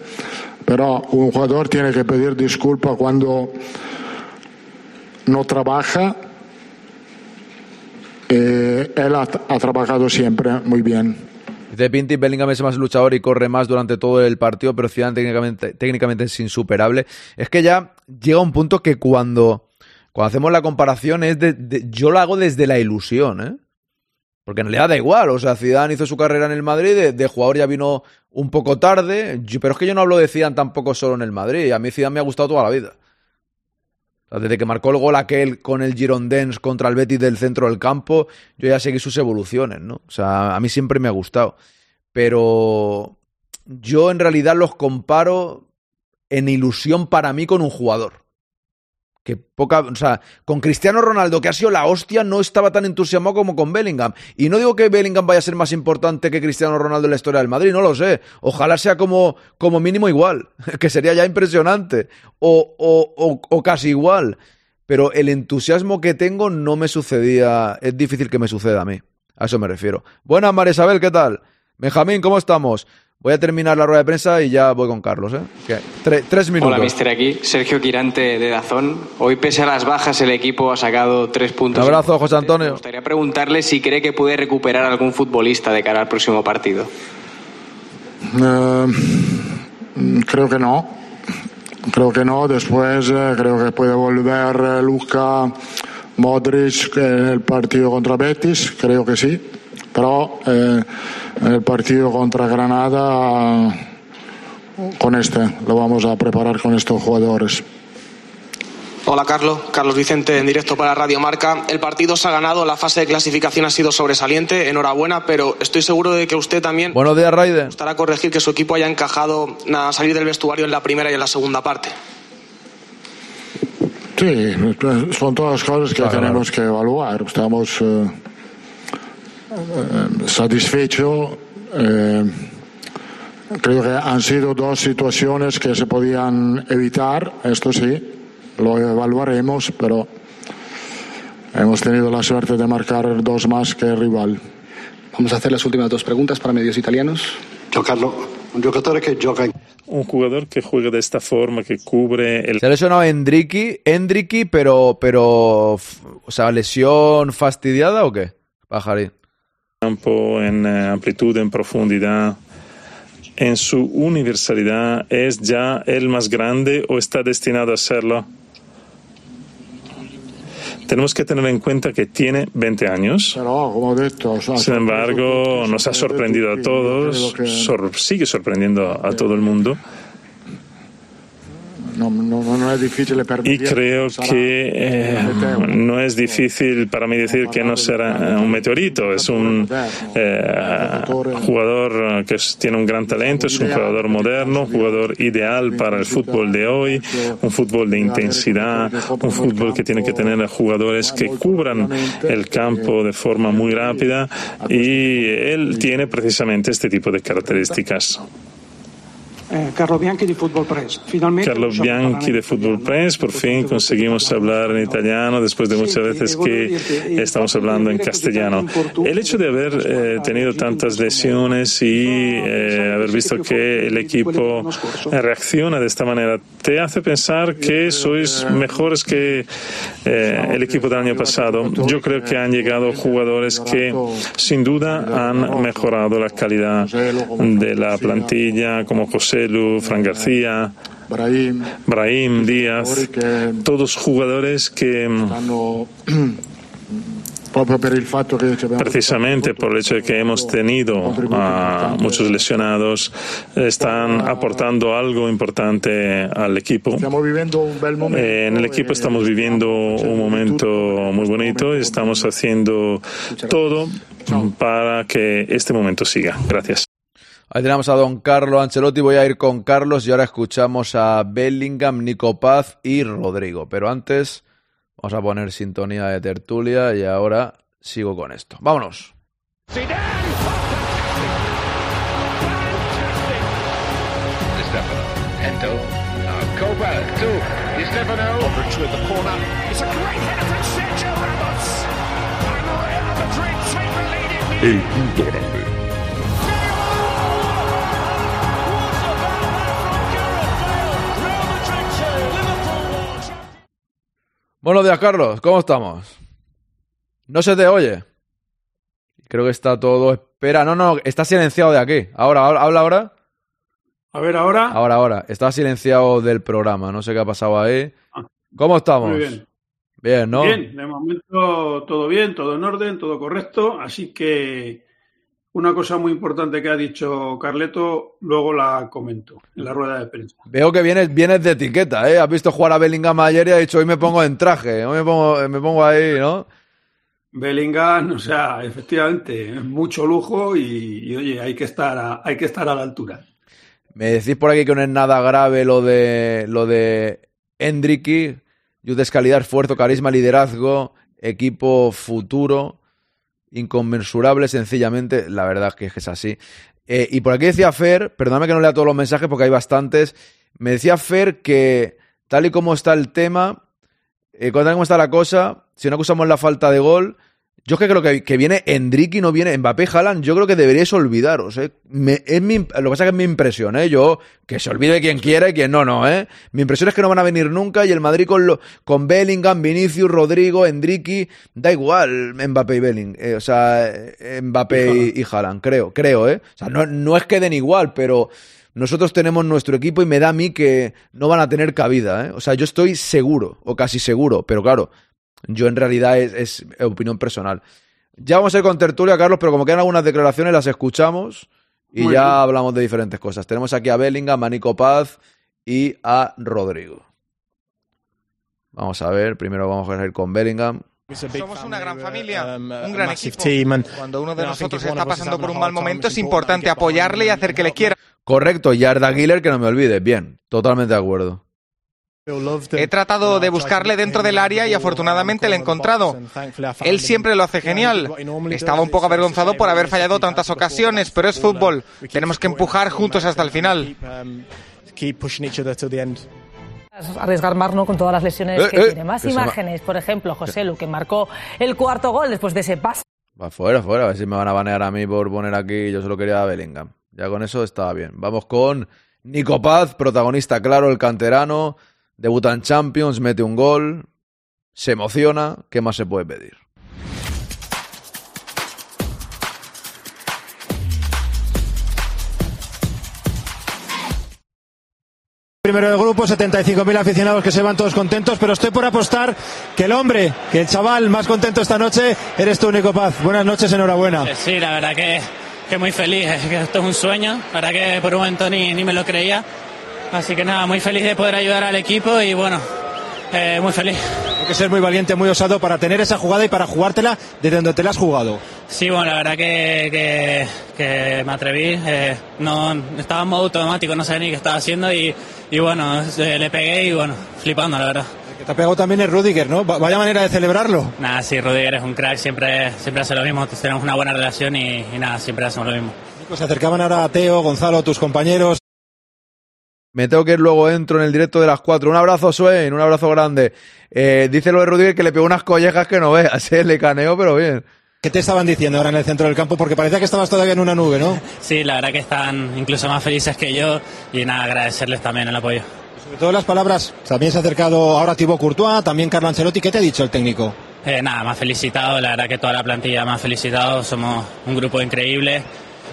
pero un jugador tiene que pedir disculpas cuando no trabaja. Eh, él ha, trabajado siempre muy bien. De Pinti, Bellingham es más luchador y corre más durante todo el partido, pero Zidane técnicamente, es insuperable. Es que ya llega un punto que cuando, cuando hacemos la comparación es de, yo lo hago desde la ilusión, ¿eh? Porque en realidad da igual, o sea, Zidane hizo su carrera en el Madrid, de, de, jugador ya vino un poco tarde, pero es que yo no hablo de Zidane tampoco solo en el Madrid, a mí Zidane me ha gustado toda la vida. Desde que marcó el gol aquel con el Girondins contra el Betis del centro del campo, yo ya seguí sus evoluciones, ¿no? O sea, a mí siempre me ha gustado. Pero yo en realidad los comparo en ilusión para mí con un jugador que poca, o sea, con Cristiano Ronaldo, que ha sido la hostia, no estaba tan entusiasmado como con Bellingham. Y no digo que Bellingham vaya a ser más importante que Cristiano Ronaldo en la historia del Madrid, no lo sé. Ojalá sea como, como mínimo igual, *laughs* que sería ya impresionante. O, o, o, o casi igual. Pero el entusiasmo que tengo no me sucedía, es difícil que me suceda a mí. A eso me refiero. Buenas, María Isabel, ¿qué tal? Benjamín, ¿cómo estamos? Voy a terminar la rueda de prensa y ya voy con Carlos. ¿eh? Okay. Tre tres minutos. Hola, mister. Aquí Sergio Quirante de Dazón. Hoy, pese a las bajas, el equipo ha sacado tres puntos. Un abrazo, José Antonio. Me gustaría preguntarle si cree que puede recuperar algún futbolista de cara al próximo partido. Uh, creo que no. Creo que no. Después eh, creo que puede volver eh, Luca Modric en el partido contra Betis. Creo que sí. Pero eh, el partido contra Granada, con este, lo vamos a preparar con estos jugadores. Hola Carlos, Carlos Vicente en directo para Radio Marca. El partido se ha ganado, la fase de clasificación ha sido sobresaliente, enhorabuena, pero estoy seguro de que usted también Buenos días, Raiden. gustará corregir que su equipo haya encajado a salir del vestuario en la primera y en la segunda parte. Sí, son todas cosas que claro, tenemos claro. que evaluar. Estamos eh, eh, satisfechos. Eh, creo que han sido dos situaciones que se podían evitar, esto sí, lo evaluaremos, pero hemos tenido la suerte de marcar dos más que el rival. Vamos a hacer las últimas dos preguntas para medios italianos. Carlos, un jugador que juega un jugador que juega de esta forma, que cubre el... Se lesionó Endriki, Endriki, pero, pero, o sea, lesión fastidiada o qué, Pajarín? Campo en eh, amplitud, en profundidad, en su universalidad, ¿es ya el más grande o está destinado a serlo? Tenemos que tener en cuenta que tiene 20 años. Sin embargo, nos ha sorprendido a todos, sigue sorprendiendo a todo el mundo. No, no, no, es difícil para y creo que eh, no es difícil para mí decir que no será un meteorito. Es un eh, jugador que tiene un gran talento, es un jugador moderno, un jugador ideal para el fútbol de hoy, un fútbol de intensidad, un fútbol que tiene que tener jugadores que cubran el campo de forma muy rápida y él tiene precisamente este tipo de características. Eh, Carlo Bianchi di Football Press. Finalmente Carlo Bianchi de Football Press, por fin conseguimos hablar en italiano después de muchas veces que estamos hablando en castellano. El hecho de haber eh, tenido tantas lesiones y eh, haber visto que el equipo reacciona de esta manera, ¿te hace pensar que sois mejores que eh, el equipo del año pasado? Yo creo que han llegado jugadores que sin duda han mejorado la calidad de la plantilla, como José Lu, Fran García, Brahim, Díaz, todos jugadores que *clears throat* precisamente por el hecho de que hemos tenido a muchos lesionados, están aportando algo importante al equipo. Eh, en el equipo estamos viviendo un momento muy bonito y estamos haciendo todo para que este momento siga. Gracias. Ahí tenemos a don Carlos Ancelotti. Voy a ir con Carlos y ahora escuchamos a Bellingham, Nico Paz y Rodrigo. Pero antes vamos a poner sintonía de tertulia y ahora sigo con esto. Vámonos. El Buenos días, Carlos. ¿Cómo estamos? No se te oye. Creo que está todo. Espera, no, no, está silenciado de aquí. Ahora, habla ahora. A ver, ahora. Ahora, ahora. Está silenciado del programa. No sé qué ha pasado ahí. ¿Cómo estamos? Muy bien. Bien, ¿no? Bien, de momento todo bien, todo en orden, todo correcto. Así que una cosa muy importante que ha dicho Carleto, luego la comento en la rueda de prensa. Veo que vienes, vienes de etiqueta, ¿eh? Has visto jugar a Bellingham ayer y has dicho, hoy me pongo en traje, hoy me pongo, me pongo ahí, ¿no? Bellingham, o sea, efectivamente, mucho lujo y, y, oye, hay que estar a, hay que estar a la altura. Me decís por aquí que no es nada grave lo de lo de Endricky, Yudes calidad, esfuerzo, carisma, liderazgo, equipo futuro, inconmensurable sencillamente, la verdad es que es así. Eh, y por aquí decía Fer, perdóname que no lea todos los mensajes porque hay bastantes, me decía Fer que tal y como está el tema, eh, tal y como está la cosa, si no acusamos la falta de gol, yo es que creo que, que viene Endrick y no viene Mbappé Haaland, yo creo que deberíais olvidaros, ¿eh? Me, es mi, lo que pasa es que es mi impresión, ¿eh? Yo, que se olvide quien quiera y quien no, no, ¿eh? Mi impresión es que no van a venir nunca y el Madrid con, lo, con Bellingham, Vinicius, Rodrigo, Endricky, da igual Mbappé y Belling, eh, o sea, Mbappé y, y, y Haaland, creo, creo, ¿eh? O sea, no, no es que den igual, pero nosotros tenemos nuestro equipo y me da a mí que no van a tener cabida, ¿eh? O sea, yo estoy seguro, o casi seguro, pero claro, yo en realidad es, es, opinión personal. Ya vamos a ir con tertulia, Carlos, pero como quedan algunas declaraciones, las escuchamos y Muy ya bien. hablamos de diferentes cosas. Tenemos aquí a Bellingham, a Nico Paz y a Rodrigo. Vamos a ver, primero vamos a ir con Bellingham. Somos una gran familia, un gran equipo. Cuando uno de nosotros está pasando por un mal momento, es importante apoyarle y hacer que le quiera. Correcto, y Arda Güler, que no me olvide. Bien, totalmente de acuerdo. He tratado de buscarle dentro del área y afortunadamente le he encontrado. Él siempre lo hace genial. Estaba un poco avergonzado por haber fallado tantas ocasiones, pero es fútbol. Tenemos que empujar juntos hasta el final. Arriesgar más ¿no? con todas las lesiones Eh, que eh, tiene. Más que imágenes, por ejemplo, José Lu, que marcó el cuarto gol después de ese pase. Va fuera, fuera. A ver si me van a banear a mí por poner aquí. Yo solo quería a Bellingham. Ya con eso estaba bien. Vamos con Nico Paz, protagonista claro, el canterano. Debuta en Champions, mete un gol. Se emociona. ¿Qué más se puede pedir? Primero del grupo, 75.000 aficionados que se van todos contentos, pero estoy por apostar que el hombre, que el chaval más contento esta noche, eres tú, Nico Paz. Buenas noches, enhorabuena. Eh, Sí, la verdad que, que muy feliz, que esto es un sueño, la verdad que por un momento ni, ni me lo creía. Así que nada, muy feliz de poder ayudar al equipo y bueno, eh, muy feliz. Hay que ser muy valiente, muy osado para tener esa jugada y para jugártela desde donde te la has jugado. Sí, bueno, la verdad que, que, que me atreví, eh, no, estaba en modo automático, no sabía ni qué estaba haciendo y, y bueno, eh, le pegué y bueno, flipando la verdad. El que te ha pegado también es Rudiger, ¿no? Va- Vaya manera de celebrarlo. Nada, sí, Rudiger es un crack, siempre, siempre hace lo mismo, tenemos una buena relación y, y nada, siempre hacemos lo mismo. Se acercaban ahora a Teo, Gonzalo, tus compañeros. Me tengo que ir luego, entro en el directo de las 4. Un abrazo, Swain, un abrazo grande. Eh, dice lo de Rodríguez que le pegó unas collejas que no veas, *laughs* ¿eh? le caneó, pero bien. ¿Qué te estaban diciendo ahora en el centro del campo? Porque parecía que estabas todavía en una nube, ¿no? *laughs* Sí, la verdad que están incluso más felices que yo y nada, agradecerles también el apoyo. Sobre todo las palabras, también se ha acercado ahora Thibaut Courtois, también Carlo Ancelotti. ¿Qué te ha dicho el técnico? Eh, nada, me ha felicitado, la verdad que toda la plantilla me ha felicitado, somos un grupo increíble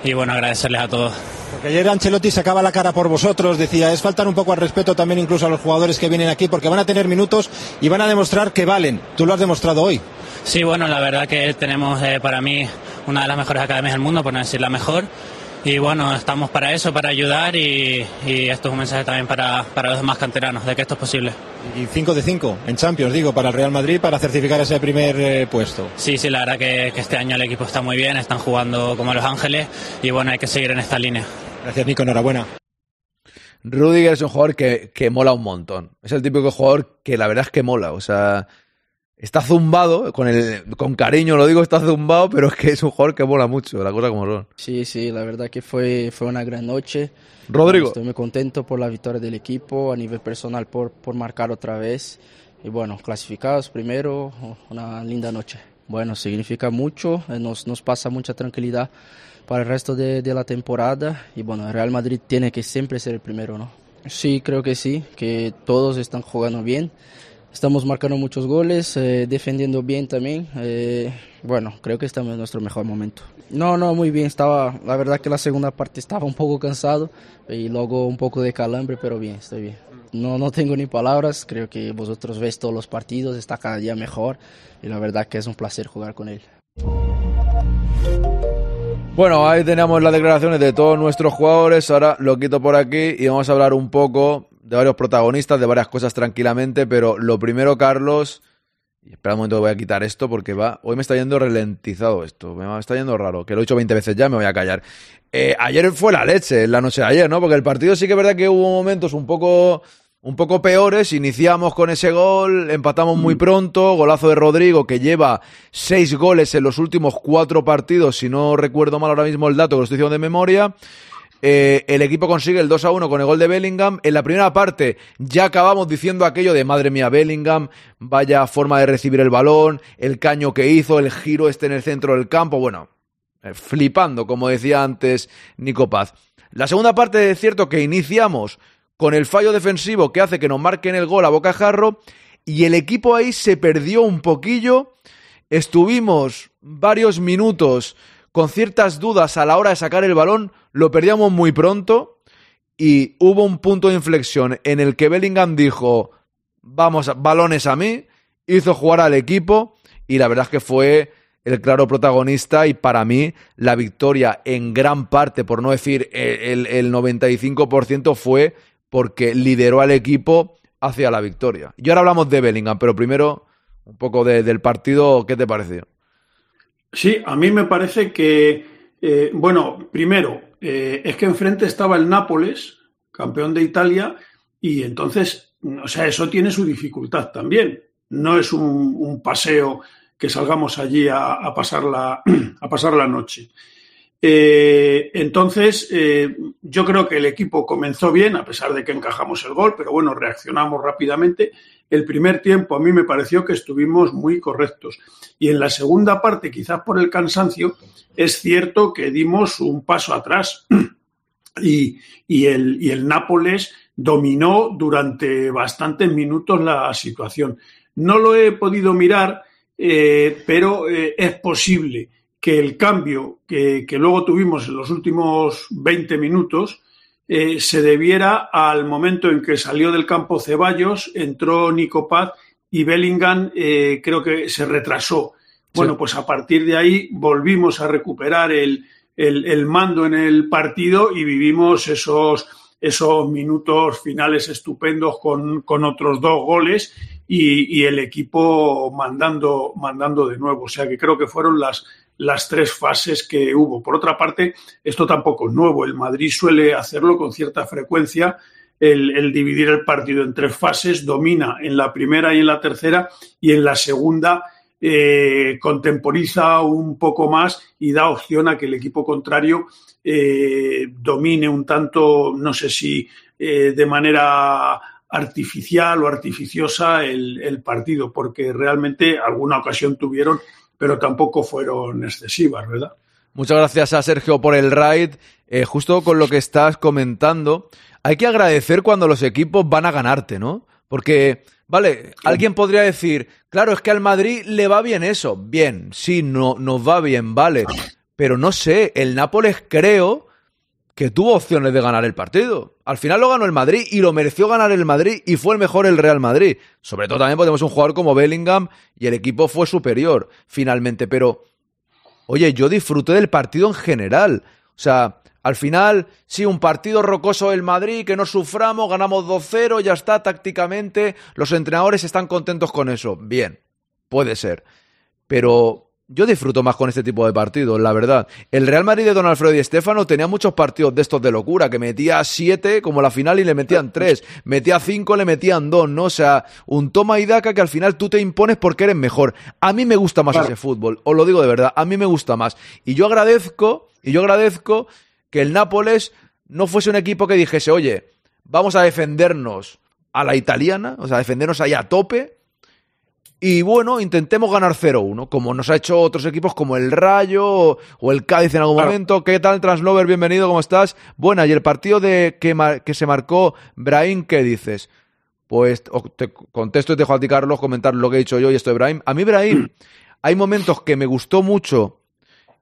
y bueno, agradecerles a todos. Porque ayer Ancelotti sacaba la cara por vosotros, decía, es faltar un poco al respeto también incluso a los jugadores que vienen aquí porque van a tener minutos y van a demostrar que valen. Tú lo has demostrado hoy. Sí, bueno, la verdad que tenemos eh, para mí una de las mejores academias del mundo, por no decir la mejor. Y bueno, estamos para eso, para ayudar y, y esto es un mensaje también para, para los demás canteranos, de que esto es posible. Y 5 de 5 en Champions, digo, para el Real Madrid, para certificar ese primer eh, puesto. Sí, sí, la verdad que, que este año el equipo está muy bien, están jugando como Los Ángeles y bueno, hay que seguir en esta línea. Gracias, Nico, enhorabuena. Rudiger es un jugador que, que mola un montón. Es el típico jugador que la verdad es que mola. O sea, está zumbado, con, el, con cariño lo digo, está zumbado, pero es que es un jugador que mola mucho, la cosa como son. Sí, sí, la verdad que fue, fue una gran noche. Rodrigo. Estoy muy contento por la victoria del equipo, a nivel personal por, por marcar otra vez. Y bueno, clasificados primero, una linda noche. Bueno, significa mucho, eh, nos, nos pasa mucha tranquilidad para el resto de, de la temporada. Y bueno, el Real Madrid tiene que siempre ser el primero, ¿no? Sí, creo que sí, que todos están jugando bien. Estamos marcando muchos goles, eh, defendiendo bien también. Eh, bueno, creo que estamos en nuestro mejor momento. No, no, muy bien. Estaba, la verdad que la segunda parte estaba un poco cansado y luego un poco de calambre, pero bien, estoy bien. No, no tengo ni palabras. Creo que vosotros veis todos los partidos, está cada día mejor y la verdad que es un placer jugar con él. Bueno, ahí teníamos las declaraciones de todos nuestros jugadores. Ahora lo quito por aquí y vamos a hablar un poco de varios protagonistas, de varias cosas tranquilamente. Pero lo primero, Carlos, y espera un momento que voy a quitar esto porque va. Hoy me está yendo ralentizado esto. Me está yendo raro. Que lo he dicho 20 veces ya, me voy a callar. Eh, ayer fue la leche, la noche de ayer, ¿no? Porque el partido sí que es verdad que hubo momentos un poco un poco peores. Iniciamos con ese gol, empatamos muy pronto. Golazo de Rodrigo, que lleva seis goles en los últimos cuatro partidos. Si no recuerdo mal ahora mismo el dato, que lo estoy diciendo de memoria. Eh, el equipo consigue el 2 a 1 con el gol de Bellingham. En la primera parte ya acabamos diciendo aquello de madre mía, Bellingham, vaya forma de recibir el balón, el caño que hizo, el giro este en el centro del campo. Bueno, eh, flipando, como decía antes Nico Paz. La segunda parte es cierto que iniciamos con el fallo defensivo que hace que nos marquen el gol a bocajarro y el equipo ahí se perdió un poquillo. Estuvimos varios minutos con ciertas dudas a la hora de sacar el balón, lo perdíamos muy pronto y hubo un punto de inflexión en el que Bellingham dijo, vamos, balones a mí, hizo jugar al equipo y la verdad es que fue el claro protagonista y para mí la victoria en gran parte, por no decir el, el 95%, fue porque lideró al equipo hacia la victoria. Y ahora hablamos de Bellingham, pero primero un poco de, del partido, ¿qué te pareció? Sí, a mí me parece que, eh, bueno, primero, eh, es que enfrente estaba el Nápoles, campeón de Italia, y entonces, o sea, eso tiene su dificultad también. No es un, paseo que salgamos allí a, a, pasar, la, *clears throat* a pasar la noche. Eh, entonces, eh, yo creo que el equipo comenzó bien, a pesar de que encajamos el gol, pero bueno, reaccionamos rápidamente. El primer tiempo a mí me pareció que estuvimos muy correctos. Y en la segunda parte, quizás por el cansancio, es cierto que dimos un paso atrás. *clears throat* Y, y, el, y el Nápoles dominó durante bastantes minutos la situación. No lo he podido mirar, eh, pero eh, es posible que el cambio que, que, luego tuvimos en los últimos 20 minutos eh, se debiera al momento en que salió del campo Ceballos, entró Nico Paz y Bellingham eh, creo que se retrasó. Bueno, pues a partir de ahí volvimos a recuperar el, el, el mando en el partido y vivimos esos, esos minutos finales estupendos con, con otros dos goles y, y, el equipo mandando, mandando de nuevo. O sea que creo que fueron las, las tres fases que hubo. Por otra parte, esto tampoco es nuevo. El Madrid suele hacerlo con cierta frecuencia. El, dividir el partido en tres fases, domina en la primera y en la tercera, y en la segunda eh, contemporiza un poco más y da opción a que el equipo contrario eh, domine un tanto, no sé si eh, de manera artificial o artificiosa el, partido, porque realmente alguna ocasión tuvieron, pero tampoco fueron excesivas, ¿verdad? Muchas gracias a Sergio por el raid. Eh, justo con lo que estás comentando, hay que agradecer cuando los equipos van a ganarte, ¿no? Porque, vale, alguien podría decir, claro, es que al Madrid le va bien eso. Bien, sí, no, nos va bien, vale. Pero no sé, el Nápoles creo que tuvo opciones de ganar el partido. Al final lo ganó el Madrid y lo mereció ganar el Madrid y fue el mejor el Real Madrid. Sobre todo también podemos un jugador como Bellingham y el equipo fue superior finalmente. Pero, oye, yo disfruté del partido en general. O sea, al final, sí, un partido rocoso del Madrid, que no suframos, ganamos 2-0, ya está, tácticamente, los entrenadores están contentos con eso. Bien, puede ser. Pero yo disfruto más con este tipo de partidos, la verdad. El Real Madrid de Don Alfredo y Estefano tenía muchos partidos de estos de locura, que metía siete como la final y le metían tres, metía cinco, le metían dos, ¿no? O sea, un toma y daca que al final tú te impones porque eres mejor. A mí me gusta más ese fútbol, os lo digo de verdad, a mí me gusta más. Y yo agradezco, y yo agradezco que el Nápoles no fuese un equipo que dijese, oye, vamos a defendernos a la italiana, o sea, defendernos ahí a tope. Y bueno, intentemos ganar 0-1, como nos ha hecho otros equipos como el Rayo o, el Cádiz en algún momento. ¿Qué tal, Translover? Bienvenido, ¿cómo estás? Bueno, y el partido de que, que se marcó Brahim, ¿qué dices? Pues te contesto y te dejo a ti, Carlos, comentar lo que he dicho yo y esto de Brahim. A mí, Brahim, *clears throat* hay momentos que me gustó mucho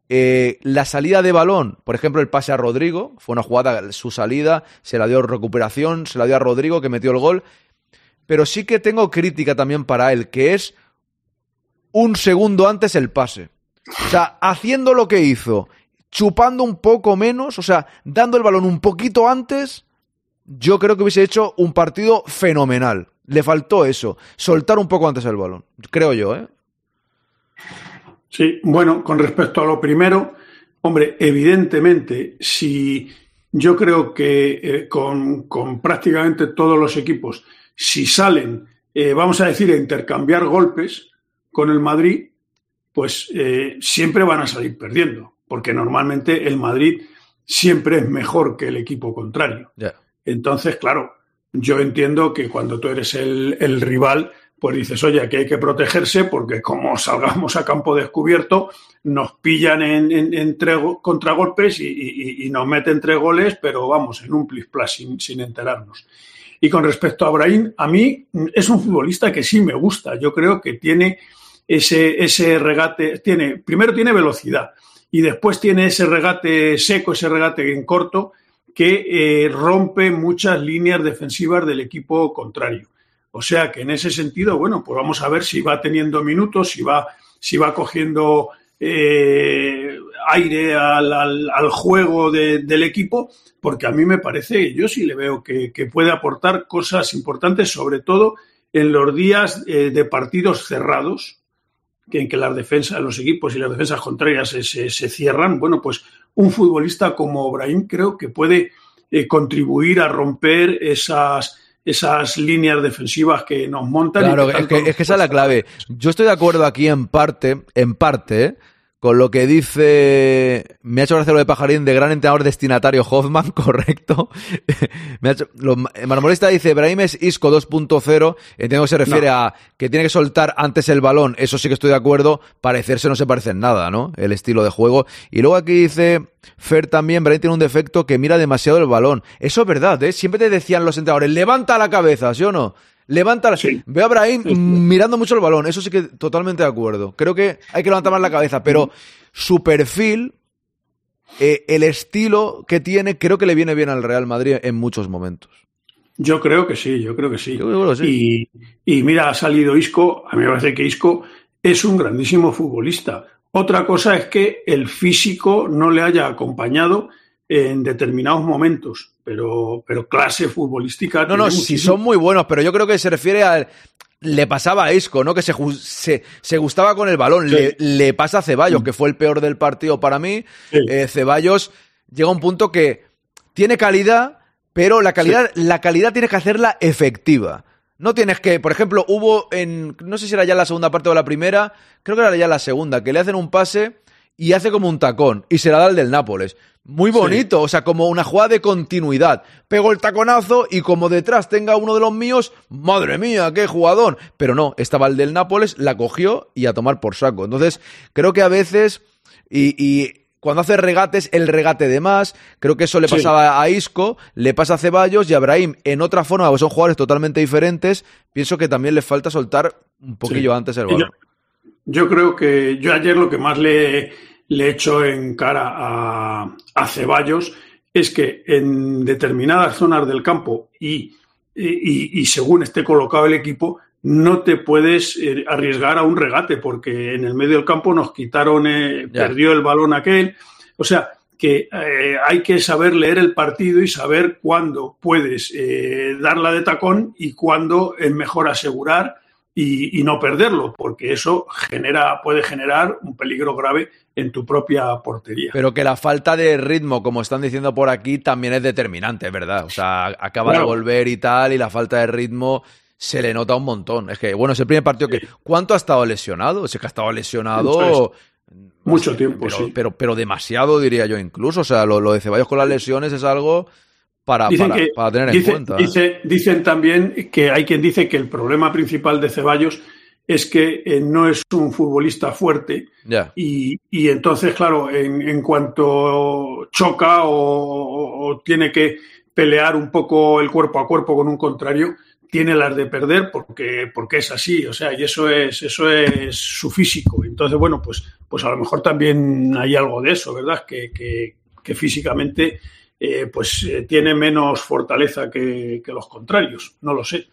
eh, la salida de balón, por ejemplo, el pase a Rodrigo, fue una jugada, su salida, se la dio recuperación, se la dio a Rodrigo que metió el gol. Pero sí que tengo crítica también para él, que es un segundo antes el pase. O sea, haciendo lo que hizo, chupando un poco menos, o sea, dando el balón un poquito antes, yo creo que hubiese hecho un partido fenomenal. Le faltó eso, soltar un poco antes el balón, creo yo, ¿eh? Sí, bueno, con respecto a lo primero, hombre, evidentemente, si yo creo que eh, con, prácticamente todos los equipos, si salen, eh, vamos a decir, a intercambiar golpes con el Madrid, pues eh, siempre van a salir perdiendo, porque normalmente el Madrid siempre es mejor que el equipo contrario. Entonces, claro, yo entiendo que cuando tú eres el, el rival, pues dices, oye, aquí hay que protegerse porque como salgamos a campo descubierto, nos pillan en, en, contragolpes y, nos meten tres goles, pero vamos, en un plis sin, sin enterarnos. Y con respecto a Brahim, a mí es un futbolista que sí me gusta. Yo creo que tiene ese, ese regate, tiene, primero tiene velocidad y después tiene ese regate seco, ese regate en corto que eh, rompe muchas líneas defensivas del equipo contrario. O sea que en ese sentido, bueno, pues vamos a ver si va teniendo minutos, si va, si va cogiendo eh, aire al, juego del equipo, porque a mí me parece, yo sí le veo que, puede aportar cosas importantes, sobre todo en los días eh, de partidos cerrados, que en que las defensas, los equipos y las defensas contrarias se, cierran. Bueno, pues un futbolista como Brahim creo que puede eh, contribuir a romper esas esas líneas defensivas que nos montan. Claro, es, que, es que esa es la clave. Yo estoy de acuerdo aquí en parte, en parte, con lo que dice, me ha hecho gracia lo de Pajarín, de gran entrenador destinatario Hoffman, *laughs* correcto. me ha hecho, lo, Marmolista dice, Brahim es Isco 2.0, entiendo que se refiere a que tiene que soltar antes el balón, eso sí que estoy de acuerdo, parecerse no se parece en nada, ¿no? El estilo de juego. Y luego aquí dice, Fer también, Brahim tiene un defecto que mira demasiado el balón. Eso es verdad, ¿eh? Siempre te decían los entrenadores, levanta la cabeza, ¿sí o no? Levanta la... Veo a Brahim mirando mucho el balón, eso sí que totalmente de acuerdo. Creo que hay que levantar más la cabeza, pero su perfil, eh, el estilo que tiene, creo que le viene bien al Real Madrid en muchos momentos. Yo creo que sí, yo creo que sí. Y, y, mira, ha salido Isco, a mí me parece que Isco es un grandísimo futbolista. Otra cosa es que el físico no le haya acompañado en determinados momentos, pero, pero clase futbolística. No, no, sí son muy buenos, pero yo creo que se refiere a. Le pasaba a Isco, ¿no? Que se, se, gustaba con el balón. Le, pasa a Ceballos, mm. que fue el peor del partido para mí. Eh, Ceballos llega a un punto que tiene calidad, pero la calidad, la calidad tienes que hacerla efectiva. No tienes que, por ejemplo, hubo en, no sé si era ya la segunda parte o la primera, creo que era ya la segunda, que le hacen un pase y hace como un tacón y se la da el del Nápoles. Muy bonito, o sea, como una jugada de continuidad. Pego el taconazo y como detrás tenga uno de los míos, madre mía, qué jugador. Pero no, estaba el del Nápoles, la cogió y a tomar por saco. Entonces, creo que a veces, y, y cuando hace regates, el regate de más. Creo que eso le pasaba a Isco, le pasa a Ceballos y a Brahim en otra forma, porque son jugadores totalmente diferentes. Pienso que también les falta soltar un poquillo antes el balón. Yo, creo que yo ayer lo que más le, le echo en cara a, a, Ceballos es que en determinadas zonas del campo y, y, y según esté colocado el equipo, no te puedes eh, arriesgar a un regate, porque en el medio del campo nos quitaron, eh, perdió el balón aquel. O sea, que eh, hay que saber leer el partido y saber cuándo puedes darla de tacón y cuándo es mejor asegurar y, no perderlo, porque eso genera, puede generar un peligro grave en tu propia portería. Pero que la falta de ritmo, como están diciendo por aquí, también es determinante, ¿verdad? O sea, acaba de volver y tal, y la falta de ritmo se le nota un montón. Es que, bueno, es el primer partido que. ¿Cuánto ha estado lesionado? Es que ha estado lesionado. Mucho tiempo, pero, sí. Pero, pero demasiado, diría yo, incluso. O sea, lo, de Ceballos con las lesiones es algo para, para, tener en cuenta. ¿eh? dicen también que hay quien dice que el problema principal de Ceballos es que eh, no es un futbolista fuerte y, y, entonces, claro, en, en cuanto choca o, o, tiene que pelear un poco el cuerpo a cuerpo con un contrario, tiene las de perder porque, porque es así, o sea, y eso es, eso es su físico. Entonces, bueno, pues, pues a lo mejor también hay algo de eso, ¿verdad? Que, que, físicamente eh, pues eh, tiene menos fortaleza que, que, los contrarios, no lo sé.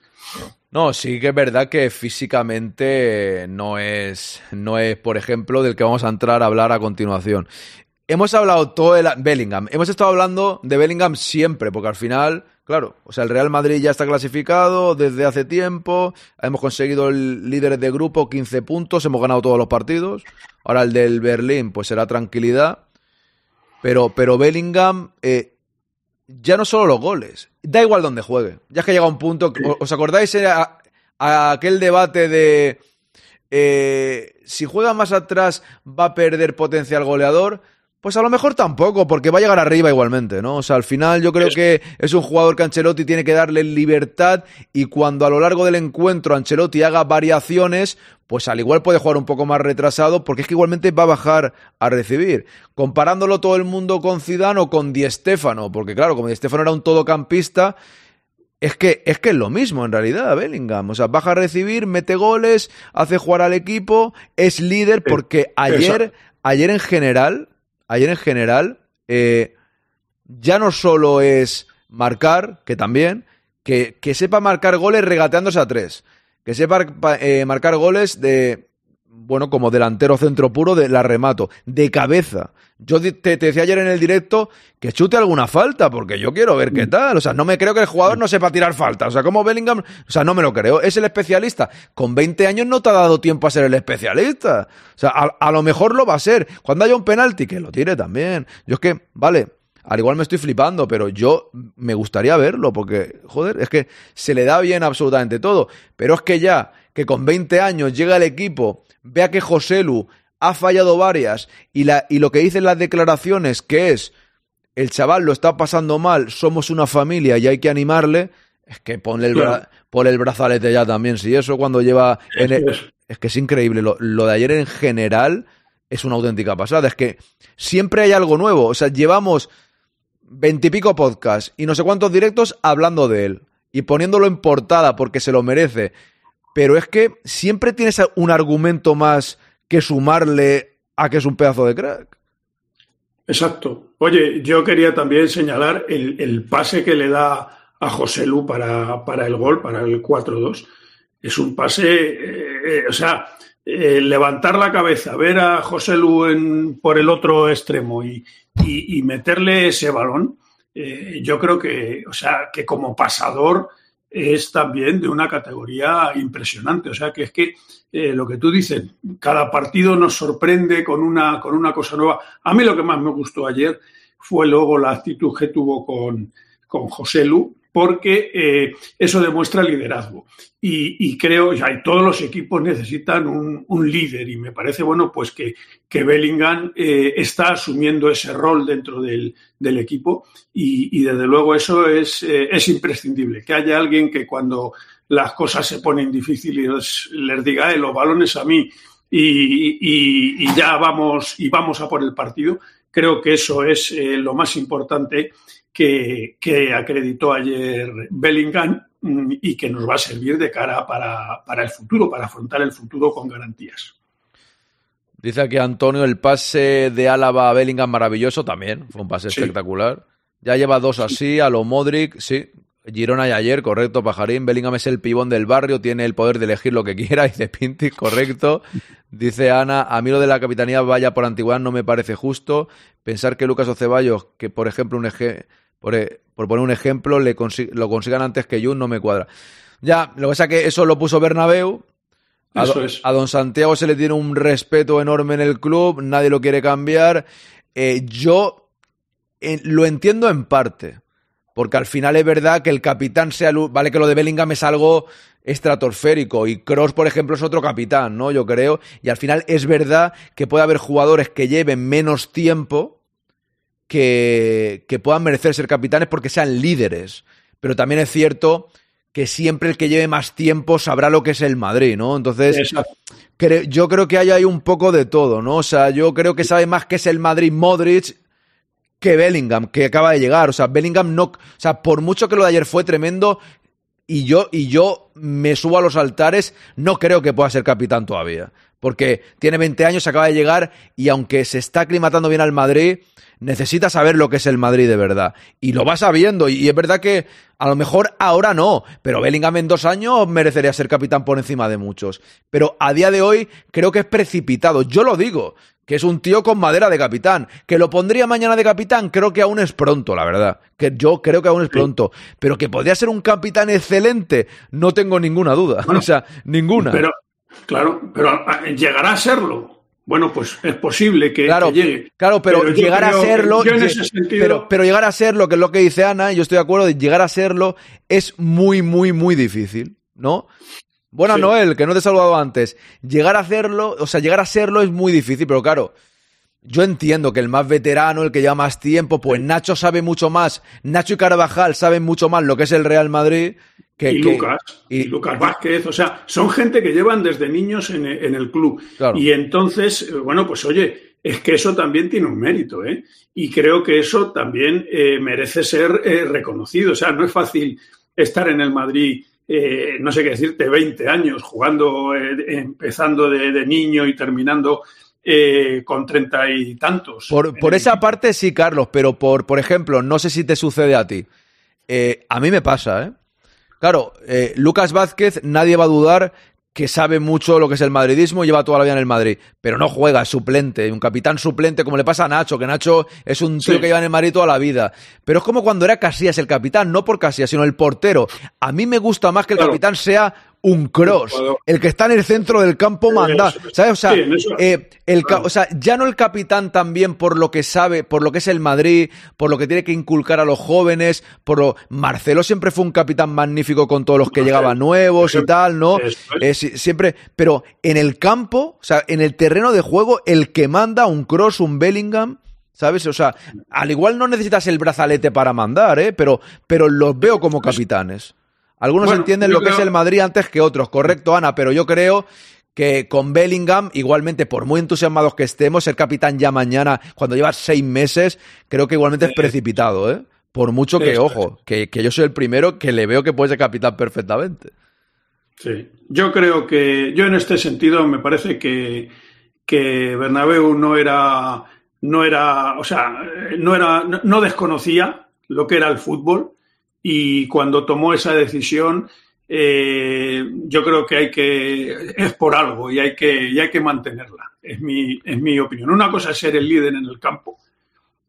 No, sí que es verdad que físicamente no es, no es, por ejemplo, del que vamos a entrar a hablar a continuación. Hemos hablado todo de Bellingham, hemos estado hablando de Bellingham siempre, porque al final Claro, o sea, el Real Madrid ya está clasificado desde hace tiempo, hemos conseguido el líder de grupo 15 puntos, hemos ganado todos los partidos, ahora el del Berlín pues será tranquilidad, pero, pero Bellingham, eh, ya no solo los goles, da igual donde juegue, ya es que llega un punto, ¿os acordáis a, aquel debate de eh, si juega más atrás va a perder potencial goleador? Pues a lo mejor tampoco, porque va a llegar arriba igualmente, ¿no? O sea, al final yo creo que es un jugador que Ancelotti tiene que darle libertad y cuando a lo largo del encuentro Ancelotti haga variaciones, pues al igual puede jugar un poco más retrasado, porque es que igualmente va a bajar a recibir. Comparándolo todo el mundo con Zidane o con Di Stéfano, porque claro, como Di Stéfano era un todocampista, es que, es que es lo mismo en realidad, Bellingham. O sea, baja a recibir, mete goles, hace jugar al equipo, es líder, porque ayer, ayer en general ayer en general, eh, ya no solo es marcar, que también, que, que sepa marcar goles regateándose a tres, que sepa eh, marcar goles de, bueno, como delantero centro puro, de la remato, de cabeza. Yo te, decía ayer en el directo que chute alguna falta, porque yo quiero ver qué mm. tal. O sea, no me creo que el jugador no sepa tirar falta. O sea, como Bellingham, o sea, no me lo creo. Es el especialista. Con 20 años no te ha dado tiempo a ser el especialista. O sea, a, lo mejor lo va a ser. Cuando haya un penalti, que lo tire también. Yo es que, vale, al igual me estoy flipando, pero yo me gustaría verlo, porque, joder, es que se le da bien absolutamente todo. Pero es que ya, que con 20 años llega el equipo, vea que Joselu ha fallado varias y, la, y lo que dicen las declaraciones, que es el chaval lo está pasando mal, somos una familia y hay que animarle, es que ponle el, el brazalete ya también. Si eso cuando lleva... es que es increíble. Lo, lo, de ayer en general es una auténtica pasada. Es que siempre hay algo nuevo. O sea, llevamos veintipico podcasts y no sé cuántos directos hablando de él y poniéndolo en portada porque se lo merece. Pero es que siempre tienes un argumento más que sumarle a que es un pedazo de crack. Exacto. Oye, yo quería también señalar el, pase que le da a José Lu para, para el gol, para el 4-2. Es un pase, eh, eh, o sea, eh, levantar la cabeza, ver a José Lu en, por el otro extremo y, y, meterle ese balón, yo creo que, o sea, que como pasador es también de una categoría impresionante. O sea, que es que eh, lo que tú dices, cada partido nos sorprende con una, con una cosa nueva. A mí lo que más me gustó ayer fue luego la actitud que tuvo con, con José Lu, porque eh, eso demuestra liderazgo. Y, creo, y todos los equipos necesitan un, líder y me parece bueno pues que, que Bellingham eh, está asumiendo ese rol dentro del, equipo y, desde luego eso es, eh, es imprescindible, que haya alguien que cuando las cosas se ponen difíciles les diga, los balones a mí y, y, ya vamos y vamos a por el partido. Creo que eso es lo más importante que, acreditó ayer Bellingham mm, y que nos va a servir de cara para, el futuro, para afrontar el futuro con garantías. Dice aquí Antonio, el pase de Álava a Bellingham maravilloso también, fue un pase espectacular. Ya lleva dos así, a lo Modric, sí. Girona y ayer, correcto, Pajarín. Bellingham es el pibón del barrio, tiene el poder de elegir lo que quiera, *laughs* dice Pinti, correcto. Dice Ana, a mí lo de la capitanía vaya por antigüedad no me parece justo. Pensar que Lucas Oceballos, que por ejemplo un eje eh, por, poner un ejemplo, le lo consigan antes que Jun, no me cuadra. Ya, lo que pasa es que eso lo puso Bernabéu. A, a, don Santiago se le tiene un respeto enorme en el club, nadie lo quiere cambiar. Eh, yo eh, lo entiendo en parte, porque al final es verdad que el capitán sea. Vale, que lo de Bellingham es algo estratosférico y Cross, por ejemplo, es otro capitán, ¿no? Yo creo. Y al final es verdad que puede haber jugadores que lleven menos tiempo que, puedan merecer ser capitanes porque sean líderes. Pero también es cierto que siempre el que lleve más tiempo sabrá lo que es el Madrid, ¿no? Entonces, yo creo que hay ahí un poco de todo, ¿no? O sea, yo creo que sabe más que es el Madrid Modric que Bellingham, que acaba de llegar. O sea, Bellingham no. O sea, por mucho que lo de ayer fue tremendo, y yo, y yo me subo a los altares, no creo que pueda ser capitán todavía. Porque tiene 20 años, acaba de llegar, y aunque se está aclimatando bien al Madrid, necesita saber lo que es el Madrid de verdad. Y lo va sabiendo. Y es verdad que a lo mejor ahora no, pero Bellingham en dos años merecería ser capitán por encima de muchos. Pero a día de hoy creo que es precipitado. Yo lo digo, que es un tío con madera de capitán. Que lo pondría mañana de capitán, creo que aún es pronto, la verdad. Que yo creo que aún es pronto. Pero que podría ser un capitán excelente, no tengo ninguna duda. *laughs* o sea, ninguna. Pero, claro, pero llegará a serlo. Bueno, pues es posible que, llegue. Claro, pero, llegar a serlo. pero, llegar a serlo, que es lo que dice Ana, y yo estoy de acuerdo, de llegar a serlo es muy, muy, muy difícil, ¿no? Bueno, Noel, que no te he saludado antes. Llegar a hacerlo, o sea, llegar a serlo es muy difícil, pero claro, yo entiendo que el más veterano, el que lleva más tiempo, pues Nacho sabe mucho más. Nacho y Carvajal saben mucho más lo que es el Real Madrid y Lucas, y, Lucas Vázquez, o sea, son gente que llevan desde niños en, el club. Y entonces, eh, bueno, pues oye, es que eso también tiene un mérito, ¿eh? Y creo que eso también eh, merece ser eh, reconocido. O sea, no es fácil estar en el Madrid, no sé qué decirte, 20 años, jugando, empezando de, niño y terminando con treinta y tantos. Por, por esa parte sí, Carlos, pero por, por ejemplo, no sé si te sucede a ti. a mí me pasa, ¿eh? Claro, eh, Lucas Vázquez, nadie va a dudar que sabe mucho lo que es el madridismo y lleva toda la vida en el Madrid, pero no juega, es suplente, un capitán suplente como le pasa a Nacho, que Nacho es un tío que lleva en el Madrid toda la vida. Pero es como cuando era Casillas el capitán, no por Casillas, sino el portero. A mí me gusta más que el capitán sea un cross. El que está en el centro del campo manda. ¿Sabes? O sea, eh, el, o sea, ya no el capitán también por lo que sabe, por lo que es el Madrid, por lo que tiene que inculcar a los jóvenes, por lo... Marcelo siempre fue un capitán magnífico con todos los que llegaban nuevos y tal, ¿no? Eh, siempre, pero en el campo, o sea, en el terreno de juego, el que manda un cross, un Bellingham, ¿sabes? O sea, al igual no necesitas el brazalete para mandar, ¿eh? Pero, pero los veo como capitanes. Algunos entienden lo que es el Madrid antes que otros, correcto, Ana, pero yo creo que con Bellingham, igualmente, por muy entusiasmados que estemos, ser capitán ya mañana, cuando llevas seis meses, creo que igualmente es precipitado, ¿eh? Por mucho que, ojo, que, yo soy el primero que le veo que puede ser capitán perfectamente. Sí, yo creo que, yo en este sentido me parece que, que Bernabéu no era, no era, o sea, no era, no desconocía lo que era el fútbol y cuando tomó esa decisión, eh, yo creo que hay que, es por algo y hay que, y hay que mantenerla, es mi, es mi opinión. Una cosa es ser el líder en el campo,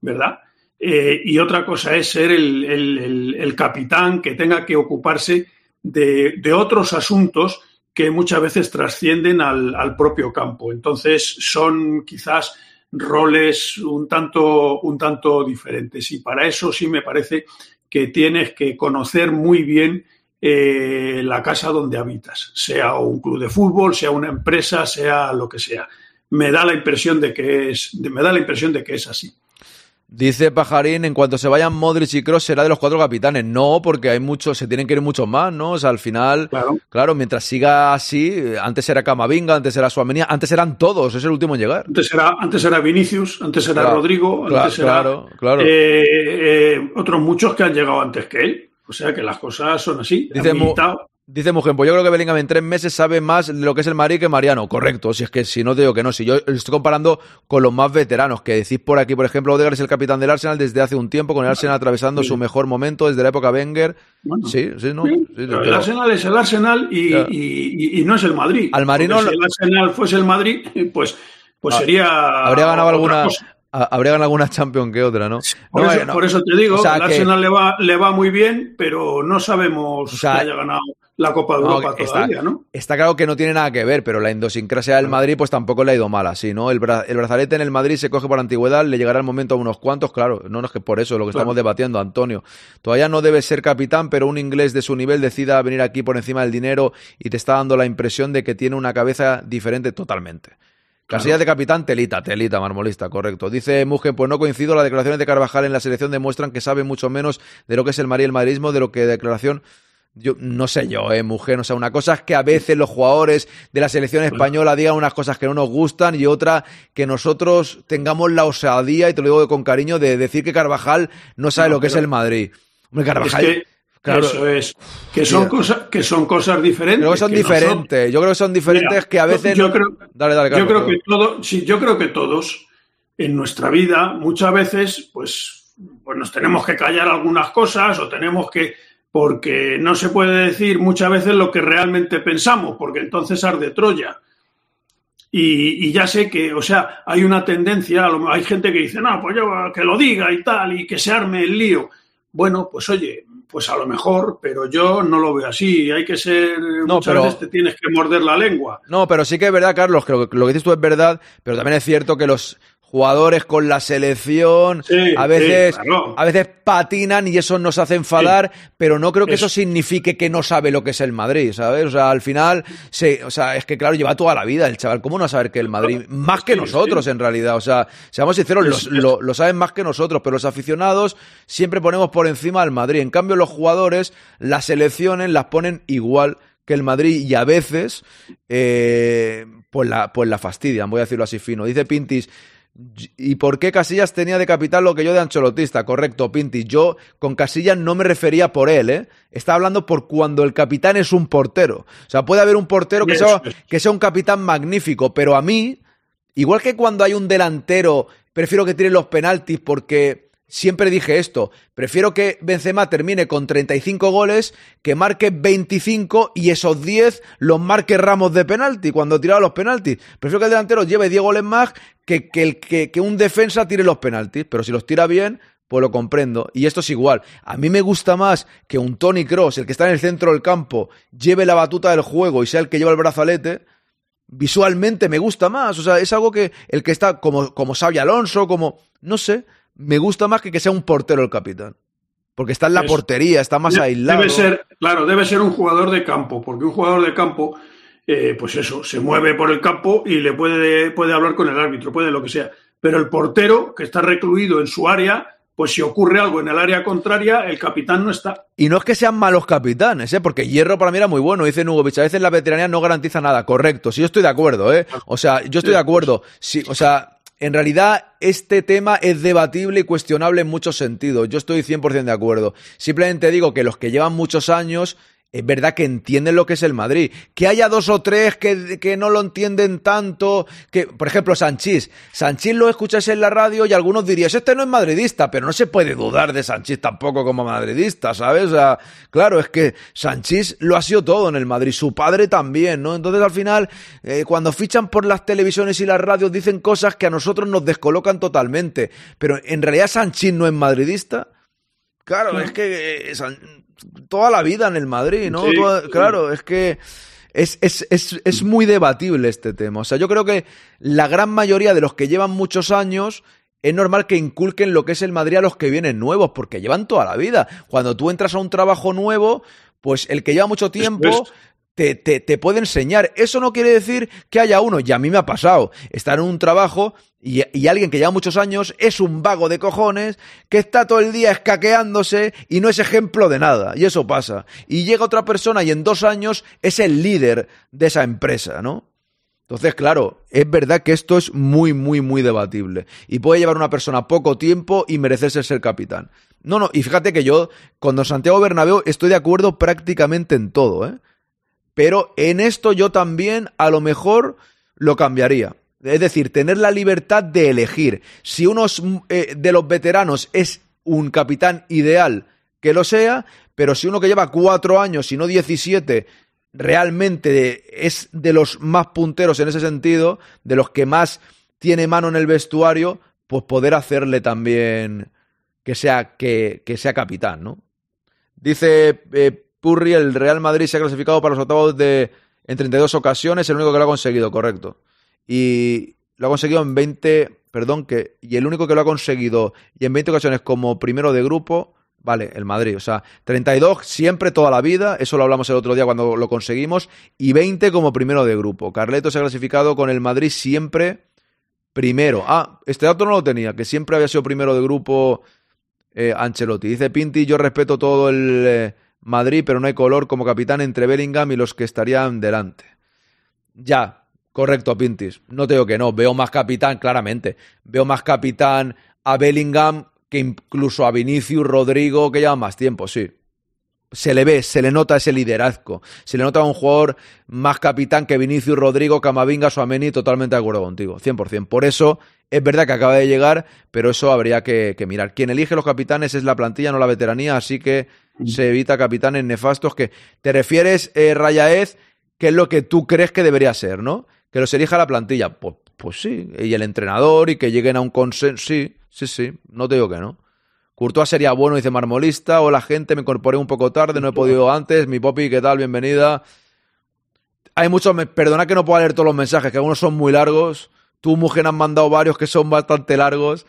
¿verdad? Eh, y otra cosa es ser el, capitán que tenga que ocuparse de, otros asuntos que muchas veces trascienden al, al, propio campo. Entonces son quizás roles un tanto, un tanto diferentes. Y para eso sí me parece que tienes que conocer muy bien eh, la casa donde habitas, sea un club de fútbol, sea una empresa, sea lo que sea. Me da la impresión de que es, me da la impresión de que es así. Dice Pajarín, en cuanto se vayan Modric y Cross será de los cuatro capitanes. No, porque hay muchos, se tienen que ir muchos más, ¿no? O sea, al final, claro, mientras siga así, antes era Camavinga, antes era Suamenía, antes eran todos, es el último en llegar. Antes era, antes era Vinicius, antes era Rodrigo, antes claro, era claro. eh, eh, otros muchos que han llegado antes que él. O sea que las cosas son así. Dice. Dice pues yo creo que Bellingham en tres meses sabe más de lo que es el Madrid que Mariano. Correcto, si es que si no te digo que no, si yo estoy comparando con los más veteranos, que decís por aquí, por ejemplo, Odegaard es el capitán del Arsenal desde hace un tiempo, con el Arsenal atravesando su mejor momento desde la época Wenger. sí, sí, no. sí, Pero el Arsenal es el Arsenal y, y- y- y no es el Madrid. Al Madrid no- Si el Arsenal fuese el Madrid, *laughs* pues, pues Ah, sería. Habría ganado alguna, cosa. habría ganado alguna Champions que otra, ¿no? Por, No, eso, no. por eso te digo, O sea, el que- Arsenal le va, le va muy bien, pero no sabemos sea, que haya ganado la Copa de Europa está, todavía, ¿no? está claro que no tiene nada que ver, pero la idiosincrasia del Madrid pues tampoco le ha ido mal así, ¿no? El, bra- el brazalete en el Madrid se coge por antigüedad, le llegará el momento a unos cuantos, claro, no, no es que por eso, lo que Claro. estamos debatiendo, Antonio. Todavía no debe ser capitán, pero un inglés de su nivel decida venir aquí por encima del dinero y te está dando la impresión de que tiene una cabeza diferente totalmente. Casillas de capitán, telita, telita, marmolista, correcto. Dice Mugen, pues no coincido, las declaraciones de Carvajal en la selección demuestran que sabe mucho menos de lo que es el Madrid y el madridismo de lo que declaración yo no sé yo, eh, mujer. O sea, una cosa es que a veces los jugadores de la selección española digan unas cosas que no nos gustan y otra que nosotros tengamos la osadía, y te lo digo con cariño, de decir que Carvajal no sabe No, lo que es el Madrid. Hombre, Carvajal. Es que claro, eso es. Que son, cosas, que son cosas diferentes. creo que son que no diferentes. Yo creo que son diferentes Mira, que a veces. Yo creo, Dale, dale, yo Carlos, creo perdón. que todo, sí, yo creo que todos en nuestra vida muchas veces, pues, pues nos tenemos que callar algunas cosas o tenemos que, porque no se puede decir muchas veces lo que realmente pensamos, porque entonces arde Troya. Y, y ya sé que, o sea, hay una tendencia, hay gente que dice, no, pues yo que lo diga y tal, y que se arme el lío. Bueno, pues oye, pues a lo mejor, pero yo no lo veo así. Hay que ser, muchas pero- veces te tienes que morder la lengua. No, pero sí que es verdad, Carlos, que lo, que lo que dices tú es verdad, pero también es cierto que los jugadores con la selección Sí, a veces sí, claro. a veces patinan y eso nos hace enfadar, pero no creo que eso. Eso. signifique que no sabe lo que es el Madrid, ¿sabes? O sea, al final, sí, o sea, es que claro, lleva toda la vida el chaval, ¿cómo no saber que el Madrid más que nosotros en realidad, o sea, seamos sinceros, los- lo, lo saben más que nosotros, pero los aficionados siempre ponemos por encima al Madrid. En cambio, los jugadores, las selecciones las ponen igual que el Madrid y a veces eh, pues, la, pues la fastidian, voy a decirlo así fino. Dice Pintis, ¿y por qué Casillas tenía de capital lo que yo de ancholotista? Correcto, Pintis. Yo con Casillas no me refería por él, ¿eh? Está hablando por cuando el capitán es un portero. O sea, puede haber un portero que sea, que sea un capitán magnífico, pero a mí, igual que cuando hay un delantero, prefiero que tire los penaltis porque siempre dije esto, prefiero que Benzema termine con 35 goles, que marque 25 y esos 10 los marque Ramos de penalti cuando tiraba los penaltis. Prefiero que el delantero lleve 10 goles más que, que, un defensa tire los penaltis, pero si los tira bien, pues lo comprendo. Y esto es igual. A mí me gusta más que un Tony Cross, el que está en el centro del campo, lleve la batuta del juego y sea el que lleva el brazalete. Visualmente me gusta más. O sea, es algo que el que está como, como Xavi Alonso, como. No sé. Me gusta más que que sea un portero el capitán. Porque está en la Es- portería, está más aislado. Debe ser, claro, debe ser un jugador de campo, porque un jugador de campo, eh, pues eso, se mueve por el campo y le puede, puede hablar con el árbitro, puede lo que sea. Pero el portero, que está recluido en su área, pues si ocurre algo en el área contraria, el capitán no está. Y no es que sean malos capitanes, ¿eh? porque Hierro para mí era muy bueno, dice Nugovic. A veces la veteranía no garantiza nada, correcto. Sí, yo estoy de acuerdo, ¿eh? O sea, yo estoy de acuerdo. Sí, o sea, en realidad este tema es debatible y cuestionable en muchos sentidos. Yo estoy 100% de acuerdo. Simplemente digo que los que llevan muchos años es verdad que entienden lo que es el Madrid. Que haya dos o tres que, que no lo entienden tanto. Que, por ejemplo, Sanchís. Sanchís lo escuchas en la radio y algunos dirías, este no es madridista, pero no se puede dudar de Sanchís tampoco como madridista, ¿sabes? O sea, claro, es que Sanchís lo ha sido todo en el Madrid, su padre también, ¿no? Entonces al final, eh, cuando fichan por las televisiones y las radios, dicen cosas que a nosotros nos descolocan totalmente. Pero en realidad Sanchís no es madridista. Claro, es que eh, San- toda la vida en el Madrid, ¿no? Sí, Toda- sí. Claro, es que es, es, es, es muy debatible este tema. O sea, yo creo que la gran mayoría de los que llevan muchos años es normal que inculquen lo que es el Madrid a los que vienen nuevos, porque llevan toda la vida. Cuando tú entras a un trabajo nuevo, pues el que lleva mucho tiempo te, te, puede enseñar. Eso no quiere decir que haya uno, y a mí me ha pasado, estar en un trabajo y, y, alguien que lleva muchos años es un vago de cojones que está todo el día escaqueándose y no es ejemplo de nada. Y eso pasa. Y llega otra persona y en dos años es el líder de esa empresa, ¿no? Entonces, claro, es verdad que esto es muy, muy, muy debatible. Y puede llevar una persona poco tiempo y merecerse ser capitán. No, no, y fíjate que yo con Don Santiago Bernabéu estoy de acuerdo prácticamente en todo, ¿eh? Pero en esto yo también a lo mejor lo cambiaría. Es decir, tener la libertad de elegir. Si uno eh, de los veteranos es un capitán ideal, que lo sea, pero si uno que lleva cuatro años y no diecisiete realmente es de los más punteros en ese sentido, de los que más tiene mano en el vestuario, pues poder hacerle también que sea, que, que sea capitán, ¿no? Dice eh, Purri, el Real Madrid se ha clasificado para los octavos de, en 32 ocasiones, el único que lo ha conseguido, correcto. Y lo ha conseguido en 20, perdón, que, y el único que lo ha conseguido y en 20 ocasiones como primero de grupo Vale, el Madrid. O sea, 32 siempre, toda la vida. Eso lo hablamos el otro día cuando lo conseguimos. Y 20 como primero de grupo. Carleto se ha clasificado con el Madrid siempre primero. Ah, este dato no lo tenía, que siempre había sido primero de grupo eh, Ancelotti. Dice Pinti, yo respeto todo el eh, Madrid, pero no hay color como capitán entre Bellingham y los que estarían delante. Ya, correcto, Pintis. No te digo que no. Veo más capitán, claramente. Veo más capitán a Bellingham que incluso a Vinicius, Rodrigo, que lleva más tiempo, sí. Se le ve, se le nota ese liderazgo. Se le nota a un jugador más capitán que Vinicius, Rodrigo, Camavinga, Suameni, totalmente de acuerdo contigo, 100%. Por eso es verdad que acaba de llegar, pero eso habría que, que mirar. Quien elige los capitanes es la plantilla, no la veteranía, así que se evita capitanes nefastos que... ¿Te refieres, eh, Rayaez, qué es lo que tú crees que debería ser, no? Que los elija la plantilla. Pues, pues sí, y el entrenador y que lleguen a un consenso, sí, Sí, sí, no te digo que no. Courtois sería bueno, dice Marmolista. Hola, gente, me incorporé un poco tarde, no he podido antes. Mi popi, ¿qué tal? Bienvenida. Hay muchos, perdona que no pueda leer todos los mensajes, que algunos son muy largos. Tú, mujer, han mandado varios que son bastante largos.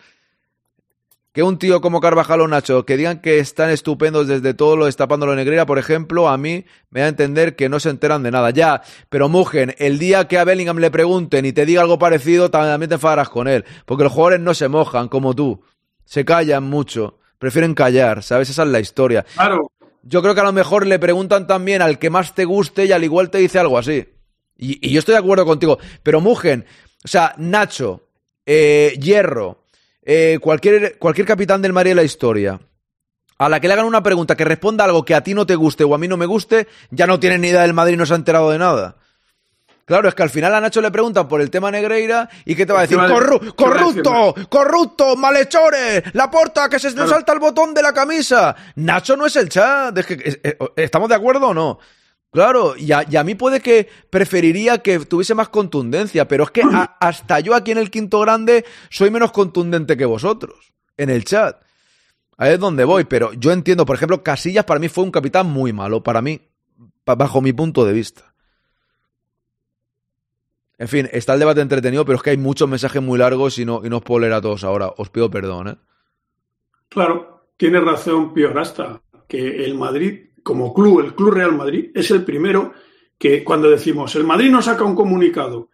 Que un tío como Carvajal o Nacho, que digan que están estupendos desde todo lo destapando la negrera, por ejemplo, a mí me da a entender que no se enteran de nada. Ya, pero Mugen, el día que a Bellingham le pregunten y te diga algo parecido, también te enfadarás con él. Porque los jugadores no se mojan como tú. Se callan mucho. Prefieren callar, ¿sabes? Esa es la historia. Claro. Yo creo que a lo mejor le preguntan también al que más te guste y al igual te dice algo así. Y, y yo estoy de acuerdo contigo. Pero Mugen, o sea, Nacho, eh, Hierro, eh, cualquier, cualquier capitán del Madrid de la historia, a la que le hagan una pregunta que responda algo que a ti no te guste o a mí no me guste, ya no tiene ni idea del Madrid y no se ha enterado de nada. Claro, es que al final a Nacho le preguntan por el tema Negreira y ¿qué te va a decir? Corru ¡Corrupto! ¡Corrupto! ¡Malhechores! ¡La porta! ¡Que se le salta el botón de la camisa! Nacho no es el chat. Es que, eh, ¿Estamos de acuerdo o no? Claro, y a, y a, mí puede que preferiría que tuviese más contundencia, pero es que a, *clears throat* hasta yo aquí en el quinto grande soy menos contundente que vosotros, en el chat. Ahí es donde voy, pero yo entiendo, por ejemplo, Casillas para mí fue un capitán muy malo, para mí, bajo mi punto de vista. En fin, está el debate entretenido, pero es que hay muchos mensajes muy largos y no, y no os puedo leer a todos ahora. Os pido perdón, ¿eh? Claro, tiene razón Pío Rasta, que el Madrid como club, el Club Real Madrid, es el primero que cuando decimos el Madrid no saca un comunicado,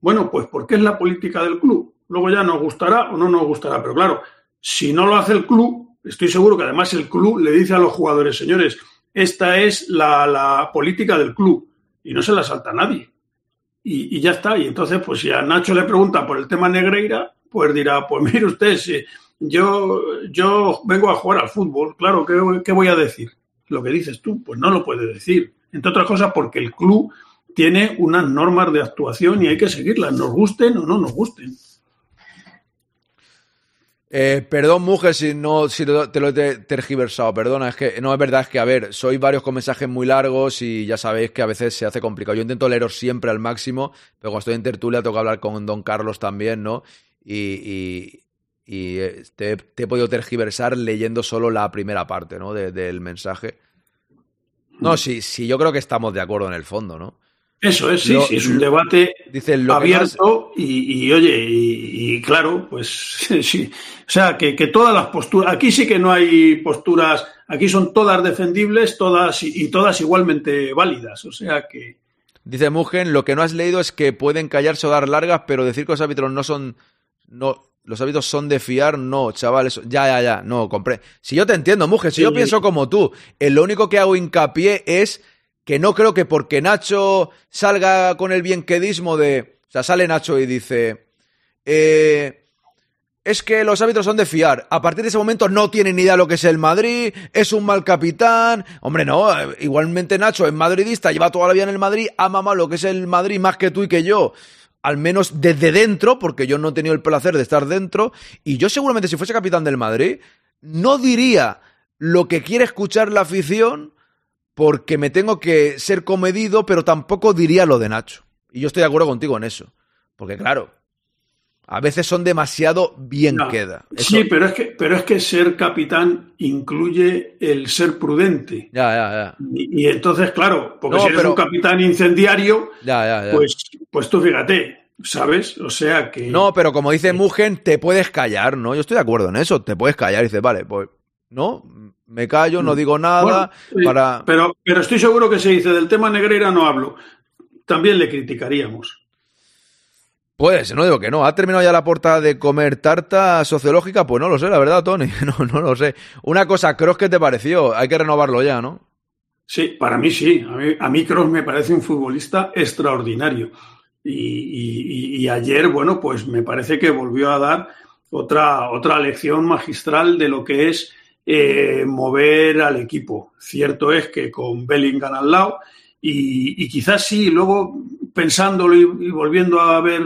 bueno, pues porque es la política del club. Luego ya nos gustará o no nos gustará, pero claro, si no lo hace el club, estoy seguro que además el club le dice a los jugadores, señores, esta es la, la política del club y no se la salta nadie. Y, ya está. Y entonces, pues si a Nacho le pregunta por el tema Negreira, pues dirá, pues mire usted, si yo, yo vengo a jugar al fútbol, claro, ¿qué, qué voy a decir? lo que dices tú, pues no lo puede decir. Entre otras cosas porque el club tiene unas normas de actuación y hay que seguirlas, nos gusten o no nos gusten. Eh, perdón, mujer, si no si te lo he tergiversado, perdona, es que no es verdad, es que a ver, soy varios con mensajes muy largos y ya sabéis que a veces se hace complicado. Yo intento leeros siempre al máximo, pero cuando estoy en tertulia tengo que hablar con Don Carlos también, ¿no? Y, y, eh, te, te, he podido tergiversar leyendo solo la primera parte ¿no? De, del mensaje. No, sí, sí, yo creo que estamos de acuerdo en el fondo, ¿no? Eso es, sí, Lo- sí, es un debate Dice, lo que abierto y, y, oye, y, y claro, pues *laughs* sí. O sea, que, que todas las posturas, aquí sí que no hay posturas, aquí son todas defendibles, todas y, y todas igualmente válidas. O sea que, Dice Mugen, lo que no has leído es que pueden callarse o dar largas, pero decir que los árbitros no son. No, los árbitros son de fiar, no, chaval, eso- ya, ya, ya, no, compré. Si yo te entiendo, Mugen, si yo Sí. pienso como tú, eh, lo único que hago hincapié es que no creo que porque Nacho salga con el bienquedismo de. O sea, sale Nacho y dice. Eh, es que los árbitros son de fiar. A partir de ese momento no tienen ni idea lo que es el Madrid, es un mal capitán. Hombre, no, eh, igualmente Nacho es madridista, lleva toda la vida en el Madrid, ama más lo que es el Madrid más que tú y que yo. Al menos desde dentro, porque yo no he tenido el placer de estar dentro. Y yo seguramente si fuese capitán del Madrid, no diría lo que quiere escuchar la afición porque me tengo que ser comedido, pero tampoco diría lo de Nacho. Y yo estoy de acuerdo contigo en eso. Porque claro, a veces son demasiado bien No. queda. Eso- sí, pero es que, pero es que ser capitán incluye el ser prudente. Ya, ya, ya. Y, y entonces, claro, porque No, si eres pero- un capitán incendiario, Ya, ya, ya. pues, pues tú fíjate, ¿sabes? O sea que. No, pero como dice Mugen, te puedes callar, ¿no? Yo estoy de acuerdo en eso, te puedes callar y dices, vale, pues, no, me callo, no digo nada, Bueno, para... pero, pero estoy seguro que se dice del tema Negreira no hablo. También le criticaríamos. Pues, no digo que no. ¿Ha terminado ya la portada de comer tarta sociológica? Pues no lo sé, la verdad, Tony. *laughs* No, no lo sé. Una cosa, Cross, ¿qué te pareció? Hay que renovarlo ya, ¿no? Sí, para mí sí. A mí, a mí Kroos me parece un futbolista extraordinario. Y, y- y- y ayer, bueno, pues me parece que volvió a dar otra, otra lección magistral de lo que es eh, mover al equipo. Cierto es que con Bellingham al lado, y, quizás sí, luego pensándolo y, volviendo a ver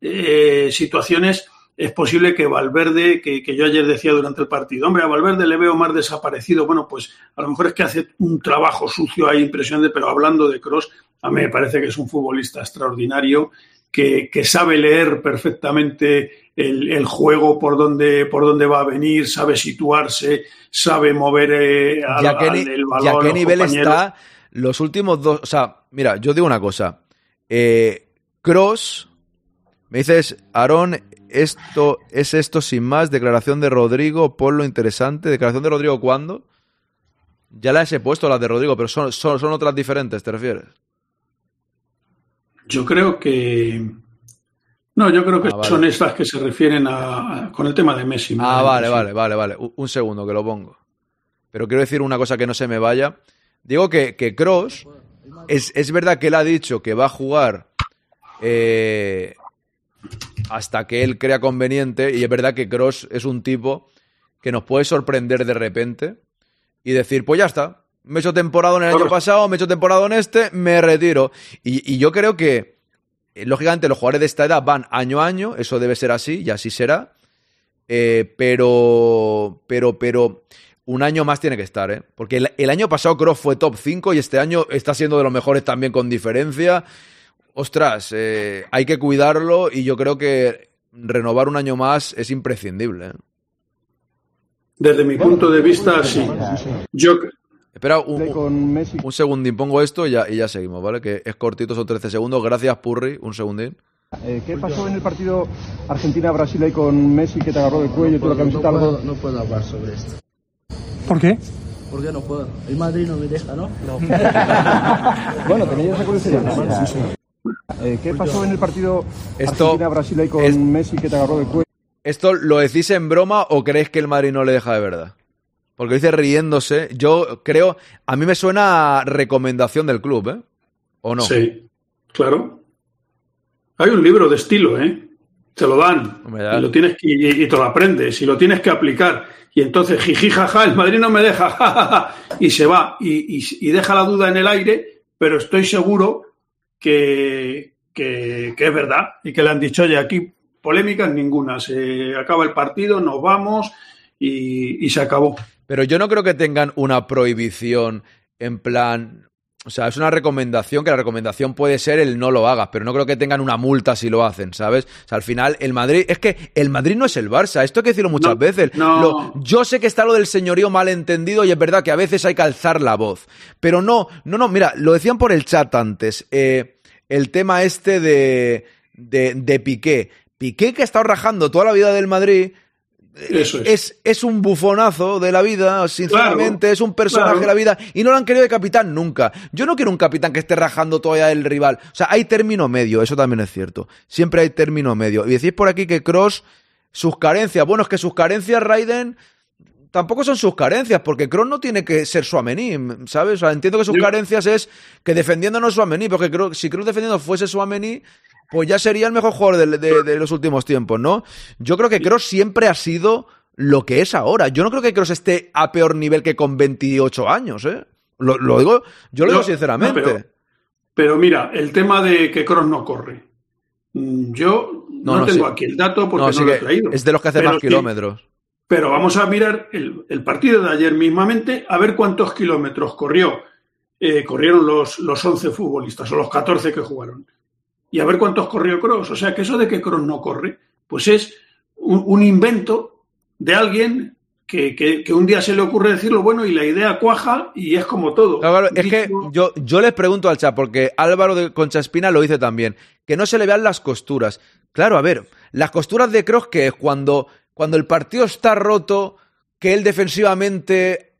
eh, situaciones, es posible que Valverde, que, yo ayer decía durante el partido, hombre, a Valverde le veo más desaparecido. Bueno, pues a lo mejor es que hace un trabajo sucio ahí impresionante, pero hablando de Cross, a mí me parece que es un futbolista extraordinario, que sabe leer perfectamente el, el juego por donde, por dónde va a venir, sabe situarse, sabe mover eh, al, ¿Y a qué, al- el balón. y a qué nivel compañeros. está los últimos dos? O sea, mira, yo digo una cosa. Eh, Cross, me dices, Aarón, esto es esto sin más. Declaración de Rodrigo, ponlo interesante. ¿Declaración de Rodrigo cuándo? Ya las he puesto las de Rodrigo, pero son, son, son otras diferentes, ¿te refieres? Yo creo que. No, yo creo que Ah, vale. son estas que se refieren a, a- con el tema de Messi. Ah, vale, vale, vale, vale. Un, un segundo que lo pongo. Pero quiero decir una cosa que no se me vaya. Digo que, que Cross, es, es verdad que él ha dicho que va a jugar eh, hasta que él crea conveniente, y es verdad que Cross es un tipo que nos puede sorprender de repente y decir, pues ya está, me he hecho temporada en el año pasado, me he hecho temporada en este, me retiro. Y, y yo creo que, lógicamente, los jugadores de esta edad van año a año, eso debe ser así, y así será. Eh, pero, pero, pero, un año más tiene que estar, ¿eh? Porque el, el año pasado Cross fue top 5 y este año está siendo de los mejores también con diferencia. Ostras, eh, hay que cuidarlo y yo creo que renovar un año más es imprescindible. ¿eh? Desde mi punto de vista, sí. Yo, Espera un, un, un segundín, pongo esto y ya, y ya seguimos, ¿vale? Que es cortito, son 13 segundos. Gracias, Purri, un segundín. Eh, ¿Qué pasó en el partido Argentina-Brasil ahí con Messi que te agarró del cuello, tú la camiseta? no, puedo, no puedo hablar sobre esto. ¿Por qué? Porque no puedo. El Madrid no me deja, ¿no? *laughs* bueno, tenía esa curiosidad. Eh, ¿Qué pasó en el partido Esto Argentina-Brasil ahí con es- Messi que te agarró del cuello? ¿Esto lo decís en broma o creéis que el Madrid no le deja de verdad? Porque dice riéndose. Yo creo, a mí me suena a recomendación del club, ¿eh? ¿O no? Sí, claro. Hay un libro de estilo, ¿eh? Te lo dan. Y, lo tienes que, y, y te lo aprendes y lo tienes que aplicar. Y entonces, jiji, jaja, el Madrid no me deja, *laughs* ja, ja, ja, y se va. Y, y- y deja la duda en el aire, pero estoy seguro que, que, que es verdad. Y que le han dicho, oye, aquí polémicas ninguna. Se acaba el partido, nos vamos y, y se acabó. Pero yo no creo que tengan una prohibición en plan. O sea, es una recomendación que la recomendación puede ser el no lo hagas, pero no creo que tengan una multa si lo hacen, ¿sabes? O sea, al final, el Madrid. Es que el Madrid no es el Barça, esto hay que decirlo muchas veces. no. Lo- yo sé que está lo del señorío malentendido y es verdad que a veces hay que alzar la voz. Pero no, no, no, mira, lo decían por el chat antes. eh, el tema este de, de, de Piqué. Piqué que ha estado rajando toda la vida del Madrid. Eso es. es. es un bufonazo de la vida, sinceramente, Claro, es un personaje claro. de la vida y no lo han querido de capitán nunca. Yo no quiero un capitán que esté rajando todavía el rival. O sea, hay término medio, eso también es cierto. Siempre hay término medio. Y decís por aquí que Cross, sus carencias, bueno, es que sus carencias, Raiden, tampoco son sus carencias, porque Kroos no tiene que ser Suamení, ¿sabes? O sea, entiendo que sus carencias es que defendiendo no es Suamení, porque creo, si Kroos defendiendo fuese Suamení, pues ya sería el mejor jugador de, de- de los últimos tiempos, ¿no? Yo creo que Kroos siempre ha sido lo que es ahora. Yo no creo que Kroos esté a peor nivel que con 28 años, ¿eh? Lo, lo digo, yo lo digo sinceramente. no, pero, pero mira, el tema de que Cross no corre. Mm, Yo no, no, tengo sí. aquí el dato porque No, sí lo he traído. es de los que hace Pero más sí, kilómetros. Pero vamos a mirar el, el partido de ayer mismamente, a ver cuántos kilómetros corrió. eh, corrieron los, los 11 futbolistas o los 14 que jugaron. Y a ver cuántos corrió Cross. O sea que eso de que Cross no corre, pues es un, un invento de alguien que, que- que un día se le ocurre decirlo bueno y la idea cuaja y es como todo. Claro, es que yo, yo les pregunto al chat, porque Álvaro de Concha Espina lo dice también, que no se le vean las costuras. Claro, a ver, las costuras de Kroos que es cuando, cuando el partido está roto, que él defensivamente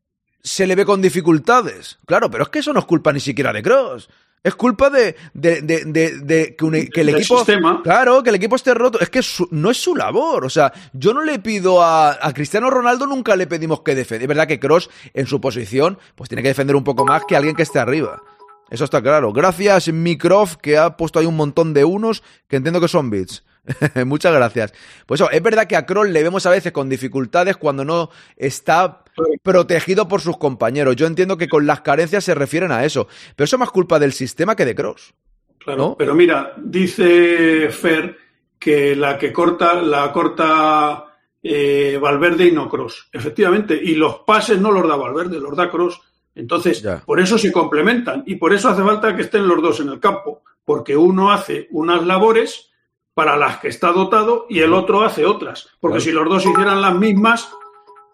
se le ve con dificultades. Claro, pero es que eso no es culpa ni siquiera de Kroos. Es culpa de, de- de- de- de que, un- que el equipo. sistema. Claro, que el equipo esté roto. Es que su- no es su labor. O sea, yo no le pido a, a Cristiano Ronaldo, nunca le pedimos que defienda. Es verdad que Cross, en su posición, pues tiene que defender un poco más que alguien que esté arriba. Eso está claro. Gracias, Microf, que ha puesto ahí un montón de unos que entiendo que son bits. *laughs* Muchas gracias. Pues eso, es verdad que a Kroos le vemos a veces con dificultades cuando no está protegido por sus compañeros. Yo entiendo que con las carencias se refieren a eso. Pero eso es más culpa del sistema que de Cross. Claro, pero mira, dice Fer que la que corta, la corta eh, Valverde y no Cross. Efectivamente, y los pases no los da Valverde, los da Cross. Entonces, por eso se complementan y por eso hace falta que estén los dos en el campo, porque uno hace unas labores para las que está dotado y el otro hace otras. Porque Claro. si los dos hicieran las mismas,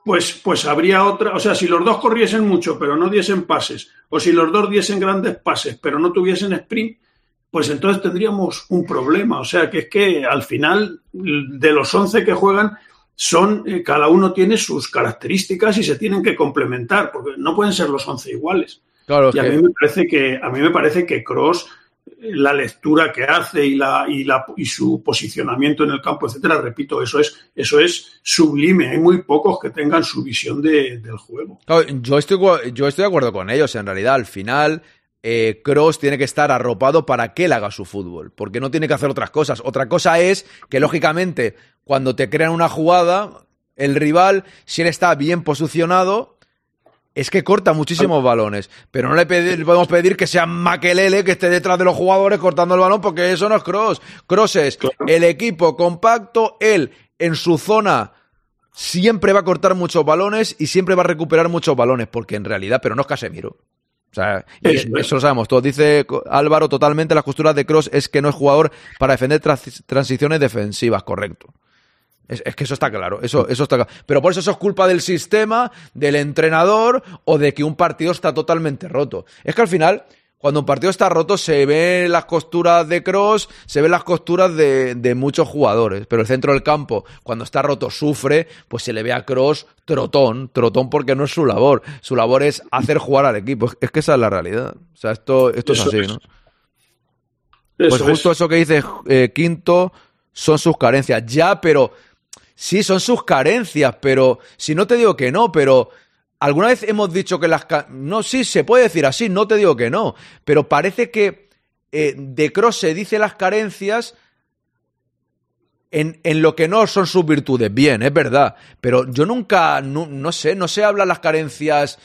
pues, pues habría otra. O sea, si los dos corriesen mucho, pero no diesen pases, o si los dos diesen grandes pases, pero no tuviesen sprint, pues entonces tendríamos un problema. O sea, que es que al final, de los 11 que juegan, son, eh, cada uno tiene sus características y se tienen que complementar, porque no pueden ser los 11 iguales. Claro, y a que- mí me parece que, a mí me parece que Cross, la lectura que hace y, la, y, la, y su posicionamiento en el campo, etcétera, repito, eso es, eso es sublime. Hay muy pocos que tengan su visión de- del juego. Yo estoy, yo estoy de acuerdo con ellos. En realidad, al final, eh, Cross tiene que estar arropado para que él haga su fútbol, porque no tiene que hacer otras cosas. Otra cosa es que, lógicamente, cuando te crean una jugada, el rival, si él está bien posicionado, es que corta muchísimos balones. Pero no le pedi- podemos pedir que sea Makelele que esté detrás de los jugadores cortando el balón, porque eso no es Cross. Cross es el equipo compacto, él en su zona siempre va a cortar muchos balones y siempre va a recuperar muchos balones, porque en realidad, pero no es Casemiro. O sea, Eso eso, es. lo sabemos todos. Dice Álvaro totalmente las costuras de Cross es que no es jugador para defender transiciones defensivas, correcto. Es, es que eso está claro, eso, eso está claro. Pero por eso eso es culpa del sistema, del entrenador o de que un partido está totalmente roto. Es que al final, cuando un partido está roto, se ven las costuras de Cross, se ven las costuras de, de muchos jugadores. Pero el centro del campo, cuando está roto, sufre, pues se le ve a Cross trotón, trotón porque no es su labor. Su labor es hacer jugar al equipo. Es que esa es la realidad. O sea, esto, esto es así. ¿no? Eso Pues justo es. eso que dice eh, Quinto son sus carencias. Ya, pero sí, son sus carencias, pero si no te digo que no, pero alguna vez hemos dicho que las... No, sí, se puede decir así, no te digo que no, pero parece que eh, de Cross se dice las carencias en, en lo que no son sus virtudes. Bien, es verdad, pero yo nunca, no, no sé, no se habla las carencias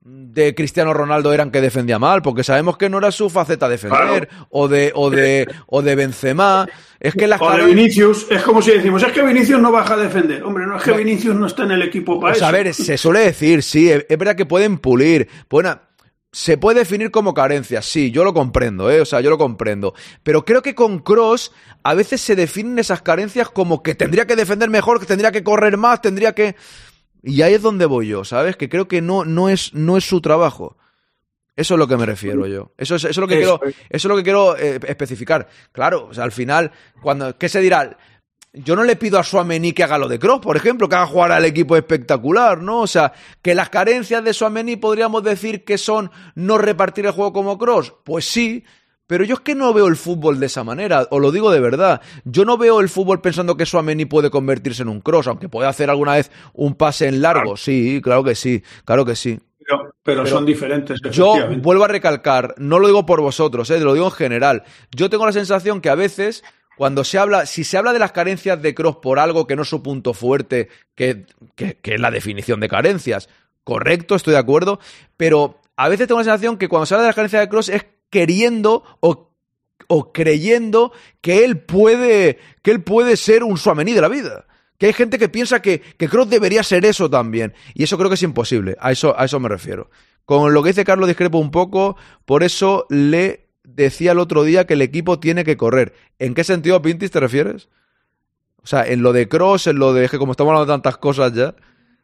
de Cristiano Ronaldo eran que defendía mal, porque sabemos que no era su faceta defender, o de, o de, o de Benzema. Es que las O de Vinicius, es como si decimos, es que Vinicius no baja a defender. Hombre, no es que Vinicius no está en el equipo para Pues eso. a ver, se suele decir, sí, es verdad que pueden pulir. Buena, se puede definir como carencia, sí, yo lo comprendo, ¿eh? o sea, yo lo comprendo. Pero creo que con Cross a veces se definen esas carencias como que tendría que defender mejor, que tendría que correr más, tendría que... Y ahí es donde voy yo, ¿sabes? Que creo que no, no, es, no es su trabajo. Eso es lo que me refiero yo. Eso es, eso es lo que Eso quiero, es. eso es lo que quiero eh, especificar. Claro, o sea, al final, cuando, ¿qué se dirá? Yo no le pido a Suamení que haga lo de Cross, por ejemplo, que haga jugar al equipo espectacular, ¿no? O sea, que las carencias de Suamení podríamos decir que son no repartir el juego como Cross. Pues sí, pero yo es que no veo el fútbol de esa manera, os lo digo de verdad. Yo no veo el fútbol pensando que Suamení puede convertirse en un cross, aunque puede hacer alguna vez un pase en largo. Sí, claro que sí, claro que sí. Pero, pero son diferentes. Yo vuelvo a recalcar, no lo digo por vosotros, eh, lo digo en general. Yo tengo la sensación que a veces, cuando se habla, si se habla de las carencias de Cross por algo que no es su punto fuerte, que, que- que es la definición de carencias, correcto, estoy de acuerdo, pero a veces tengo la sensación que cuando se habla de las carencias de Cross es queriendo o, o creyendo que él puede, que él puede ser un Suamení de la vida. Que hay gente que piensa que, que Kroos debería ser eso también. Y eso creo que es imposible. A eso, a eso me refiero. Con lo que dice Carlos discrepo un poco. Por eso le decía el otro día que el equipo tiene que correr. ¿En qué sentido, Pintis, te refieres? O sea, en lo de Cross, en lo de que como estamos hablando de tantas cosas ya.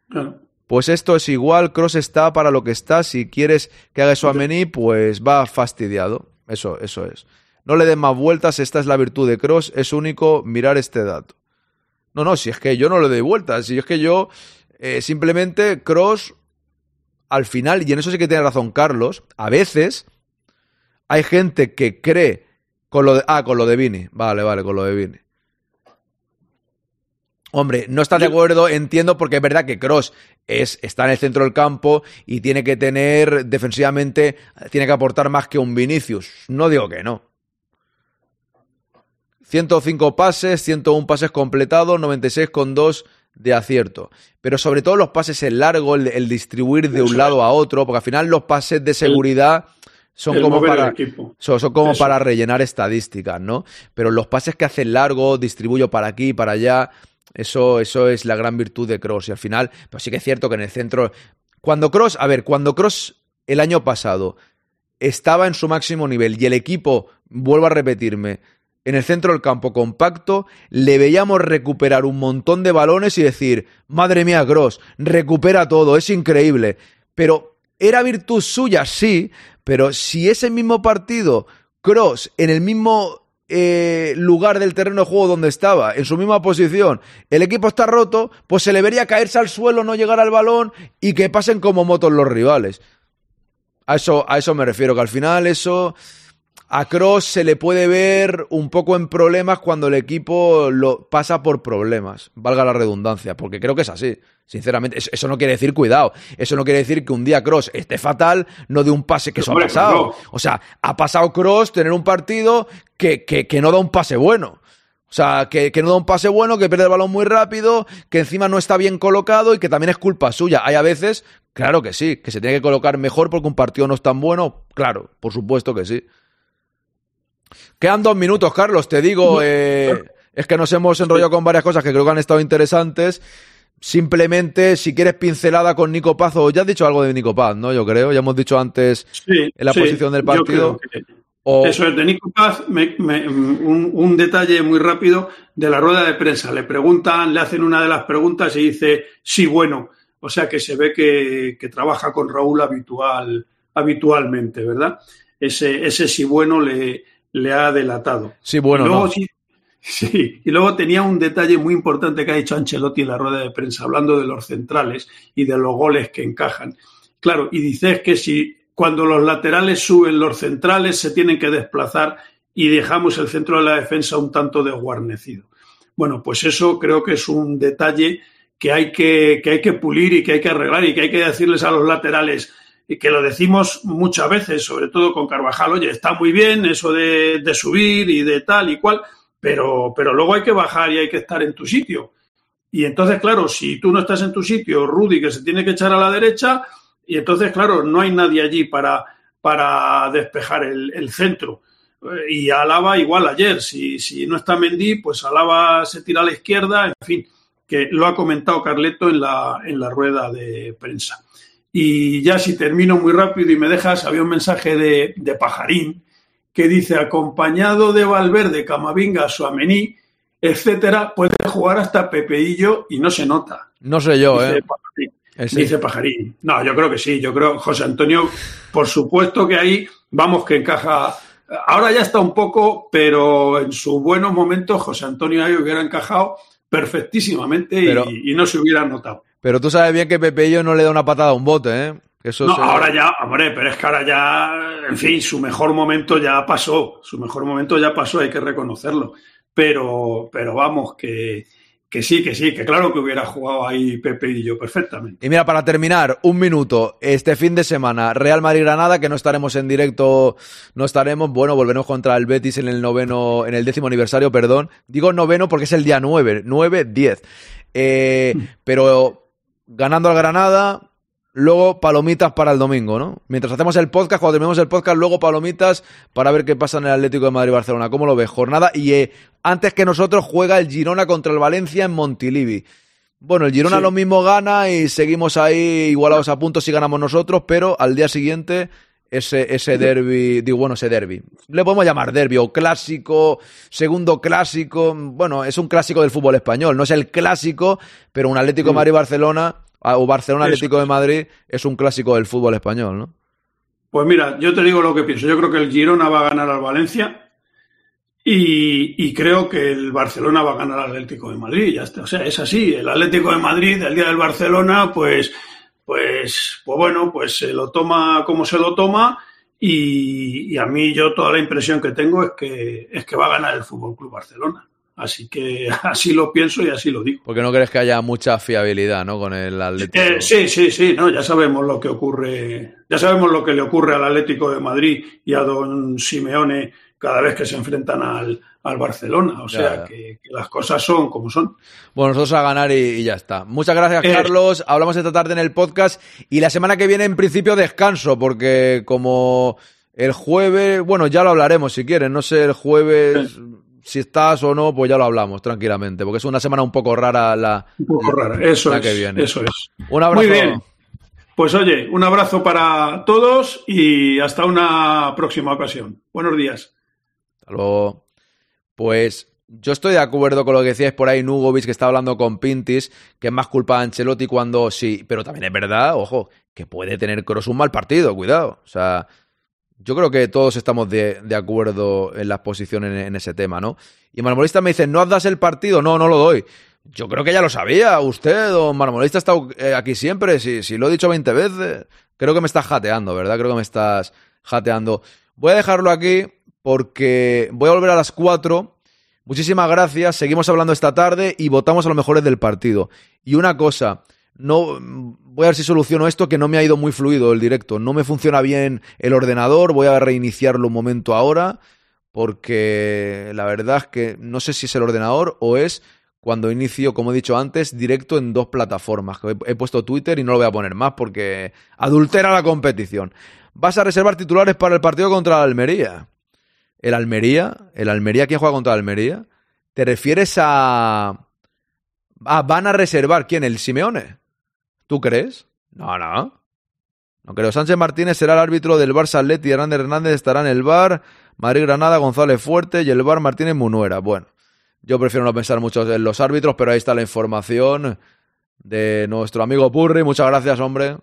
Claro. Pues esto es igual, Cross está para lo que está. Si quieres que haga eso a Mení, pues va fastidiado. Eso, eso es. No le den más vueltas, esta es la virtud de Cross, es único mirar este dato. No, no, si es que yo no le doy vueltas, si es que yo eh, simplemente Cross al final, y en eso sí que tiene razón Carlos, a veces hay gente que cree con lo de. Ah, con lo de Vini. Vale, vale, con lo de Vini. Hombre, no estás de acuerdo, entiendo, porque es verdad que Cross es, está en el centro del campo y tiene que tener defensivamente, tiene que aportar más que un Vinicius. No digo que no. 105 pases, 101 pases completados, 96,2 de acierto. Pero sobre todo los pases en largo, el, el distribuir de un lado a otro, porque al final los pases de seguridad son el como para son, son como Eso. para rellenar estadísticas, ¿no? Pero los pases que hacen largo, distribuyo para aquí, para allá, eso, eso es la gran virtud de Cross. Y al final, pues sí que es cierto que en el centro. Cuando Cross, a ver, cuando Cross el año pasado estaba en su máximo nivel y el equipo, vuelvo a repetirme, en el centro del campo compacto, le veíamos recuperar un montón de balones y decir, madre mía, Cross, recupera todo, es increíble. Pero era virtud suya, sí, pero si ese mismo partido, Cross, en el mismo eh, lugar del terreno de juego donde estaba, en su misma posición, el equipo está roto, pues se le vería caerse al suelo, no llegar al balón y que pasen como motos los rivales. A eso, a eso me refiero, que al final eso a Cross se le puede ver un poco en problemas cuando el equipo lo pasa por problemas, valga la redundancia, porque creo que es así. Sinceramente, eso, no quiere decir cuidado. Eso no quiere decir que un día Cross esté fatal, no de un pase que eso ha pasado. O sea, ha pasado Cross tener un partido que, que, que no da un pase bueno. O sea, que, que no da un pase bueno, que pierde el balón muy rápido, que encima no está bien colocado y que también es culpa suya. Hay a veces, claro que sí, que se tiene que colocar mejor porque un partido no es tan bueno. Claro, por supuesto que sí. Quedan dos minutos, Carlos, te digo. eh, es que nos hemos enrollado con varias cosas que creo que han estado interesantes. Simplemente, si quieres pincelada con Nico Paz, o ya has dicho algo de Nico Paz, ¿no? Yo creo, ya hemos dicho antes Sí, en la sí, posición del partido. O- Eso es, de Nico Paz, me- me- un, un detalle muy rápido de la rueda de prensa. Le preguntan, le hacen una de las preguntas y dice, sí, bueno. O sea que se ve que, que trabaja con Raúl habitual, habitualmente, ¿verdad? Ese, ese sí bueno le, le ha delatado. Sí, bueno, Y luego, no. sí, *laughs* sí, y luego tenía un detalle muy importante que ha dicho Ancelotti en la rueda de prensa, hablando de los centrales y de los goles que encajan. Claro, y dices que si cuando los laterales suben, los centrales se tienen que desplazar y dejamos el centro de la defensa un tanto desguarnecido. Bueno, pues eso creo que es un detalle que hay que, que hay que pulir y que hay que arreglar y que hay que decirles a los laterales y que lo decimos muchas veces, sobre todo con Carvajal, oye, está muy bien eso de, de subir y de tal y cual, pero, pero luego hay que bajar y hay que estar en tu sitio. Y entonces, claro, si tú no estás en tu sitio, Rudy, que se tiene que echar a la derecha, y entonces, claro, no hay nadie allí para, para despejar el, el centro. Eh, Y Alaba igual ayer, si, si no está Mendy, pues Alaba se tira a la izquierda, en fin, que lo ha comentado Carleto en la, en la rueda de prensa. Y ya si termino muy rápido y me dejas, había un mensaje de, de Pajarín que dice, acompañado de Valverde, Camavinga, Suamení, etcétera, puede jugar hasta Pepeillo y no se nota. No sé yo, Dice ¿eh? Pajarín. dice Pajarín. No, yo creo que sí, yo creo, José Antonio, por supuesto que ahí, vamos, que encaja. Ahora ya está un poco, pero en sus buenos momentos José Antonio ahí hubiera encajado perfectísimamente y, y, no se hubiera notado. Pero tú sabes bien que Pepello no le da una patada a un bote, ¿eh? Eso no, ahora ya, hombre, pero es que ahora ya, en fin, su mejor momento ya pasó, su mejor momento ya pasó, hay que reconocerlo. Pero, pero vamos, que, que sí, que sí, que claro que hubiera jugado ahí Pepe y yo perfectamente. Y mira, para terminar, un minuto, este fin de semana, Real Madrid-Granada, que no estaremos en directo, no estaremos, bueno, volveremos contra el Betis en el noveno, en el décimo aniversario, perdón. Digo noveno porque es el día nueve, nueve, diez. Eh, pero ganando al Granada, luego palomitas para el domingo, ¿no? Mientras hacemos el podcast, cuando terminemos el podcast, luego palomitas para ver qué pasa en el Atlético de Madrid-Barcelona. ¿Cómo lo ves? Jornada y eh, antes que nosotros juega el Girona contra el Valencia en Montilivi. Bueno, el Girona lo mismo gana y seguimos ahí igualados a puntos si ganamos nosotros, pero al día siguiente ese, ese derby, digo, bueno, ese derby. Le podemos llamar derby o clásico, segundo clásico. Bueno, es un clásico del fútbol español, no es el clásico, pero un Atlético de Madrid-Barcelona Ah, o Barcelona Atlético de Madrid es un clásico del fútbol español, ¿no? Pues mira, yo te digo lo que pienso. Yo creo que el Girona va a ganar al Valencia y, creo que el Barcelona va a ganar al Atlético de Madrid. Ya está. O sea, es así. El Atlético de Madrid, el día del Barcelona, pues, pues, pues bueno, pues se lo toma como se lo toma. Y, y a mí yo toda la impresión que tengo es que es que va a ganar el Fútbol Club Barcelona. Así que *laughs* así lo pienso y así lo digo. Porque no crees que haya mucha fiabilidad, ¿no? Con el Atlético. Eh, sí, sí, sí, no, ya sabemos lo que ocurre, ya sabemos lo que le ocurre al Atlético de Madrid y a don Simeone cada vez que se enfrentan al, Barcelona. O sea, Que, las cosas son como son. Bueno, nosotros a ganar y, ya está. Muchas gracias, eh, Carlos. Hablamos esta tarde en el podcast y la semana que viene, en principio, descanso, porque como el jueves, bueno, ya lo hablaremos si quieren, no sé, el jueves si estás o no, pues ya lo hablamos tranquilamente, porque es una semana un poco rara la, un poco rara. Eso es, que viene. Eso es. Un abrazo. Muy bien. Pues oye, un abrazo para todos y hasta una próxima ocasión. Buenos días. Hasta luego. Pues yo estoy de acuerdo con lo que decíais por ahí, Nugovic, que está hablando con Pintis, que es más culpa de Ancelotti cuando sí, pero también es verdad, ojo, que puede tener Cross un mal partido, cuidado. O sea, yo creo que todos estamos de, acuerdo en las posiciones en, ese tema, ¿no? Y Marmolista me dice, ¿no das el partido? No, no lo doy. Yo creo que ya lo sabía usted, o Marmolista ha estado eh, aquí siempre, si, si lo he dicho 20 veces. Creo que me estás jateando, ¿verdad? Creo que me estás jateando. Voy a dejarlo aquí porque voy a volver a las 4. Muchísimas gracias, seguimos hablando esta tarde y votamos a los mejores del partido. Y una cosa, no voy a ver si soluciono esto que no me ha ido muy fluido el directo. No me funciona bien el ordenador, voy a reiniciarlo un momento ahora porque la verdad es que no sé si es el ordenador o es cuando inicio, como he dicho antes, directo en dos plataformas. He, puesto Twitter y no lo voy a poner más porque adultera la competición. Vas a reservar titulares para el partido contra la Almería. ¿El Almería? ¿El Almería quién juega contra la Almería? ¿Te refieres a... Ah, van a reservar quién? ¿El Simeone? ¿Tú crees? No, no. No creo. Sánchez Martínez será el árbitro del Barça Atleti. Hernández Hernández estará en el bar. Madrid Granada, González Fuerte y el bar Martínez Munuera. Bueno, yo prefiero no pensar mucho en los árbitros, pero ahí está la información de nuestro amigo Purri. Muchas gracias, hombre.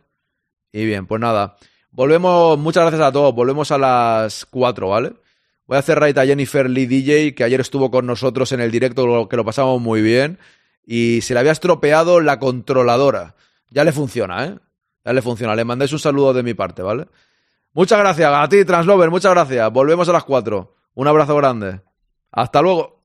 Y bien, pues nada. Volvemos, muchas gracias a todos. Volvemos a las 4, ¿vale? Voy a hacer right a Jennifer Lee DJ, que ayer estuvo con nosotros en el directo, que lo pasamos muy bien. Y se le había estropeado la controladora. Ya le funciona, ¿eh? Ya le funciona. Le mandéis un saludo de mi parte, ¿vale? Muchas gracias a ti, Translover. Muchas gracias. Volvemos a las 4. Un abrazo grande. Hasta luego.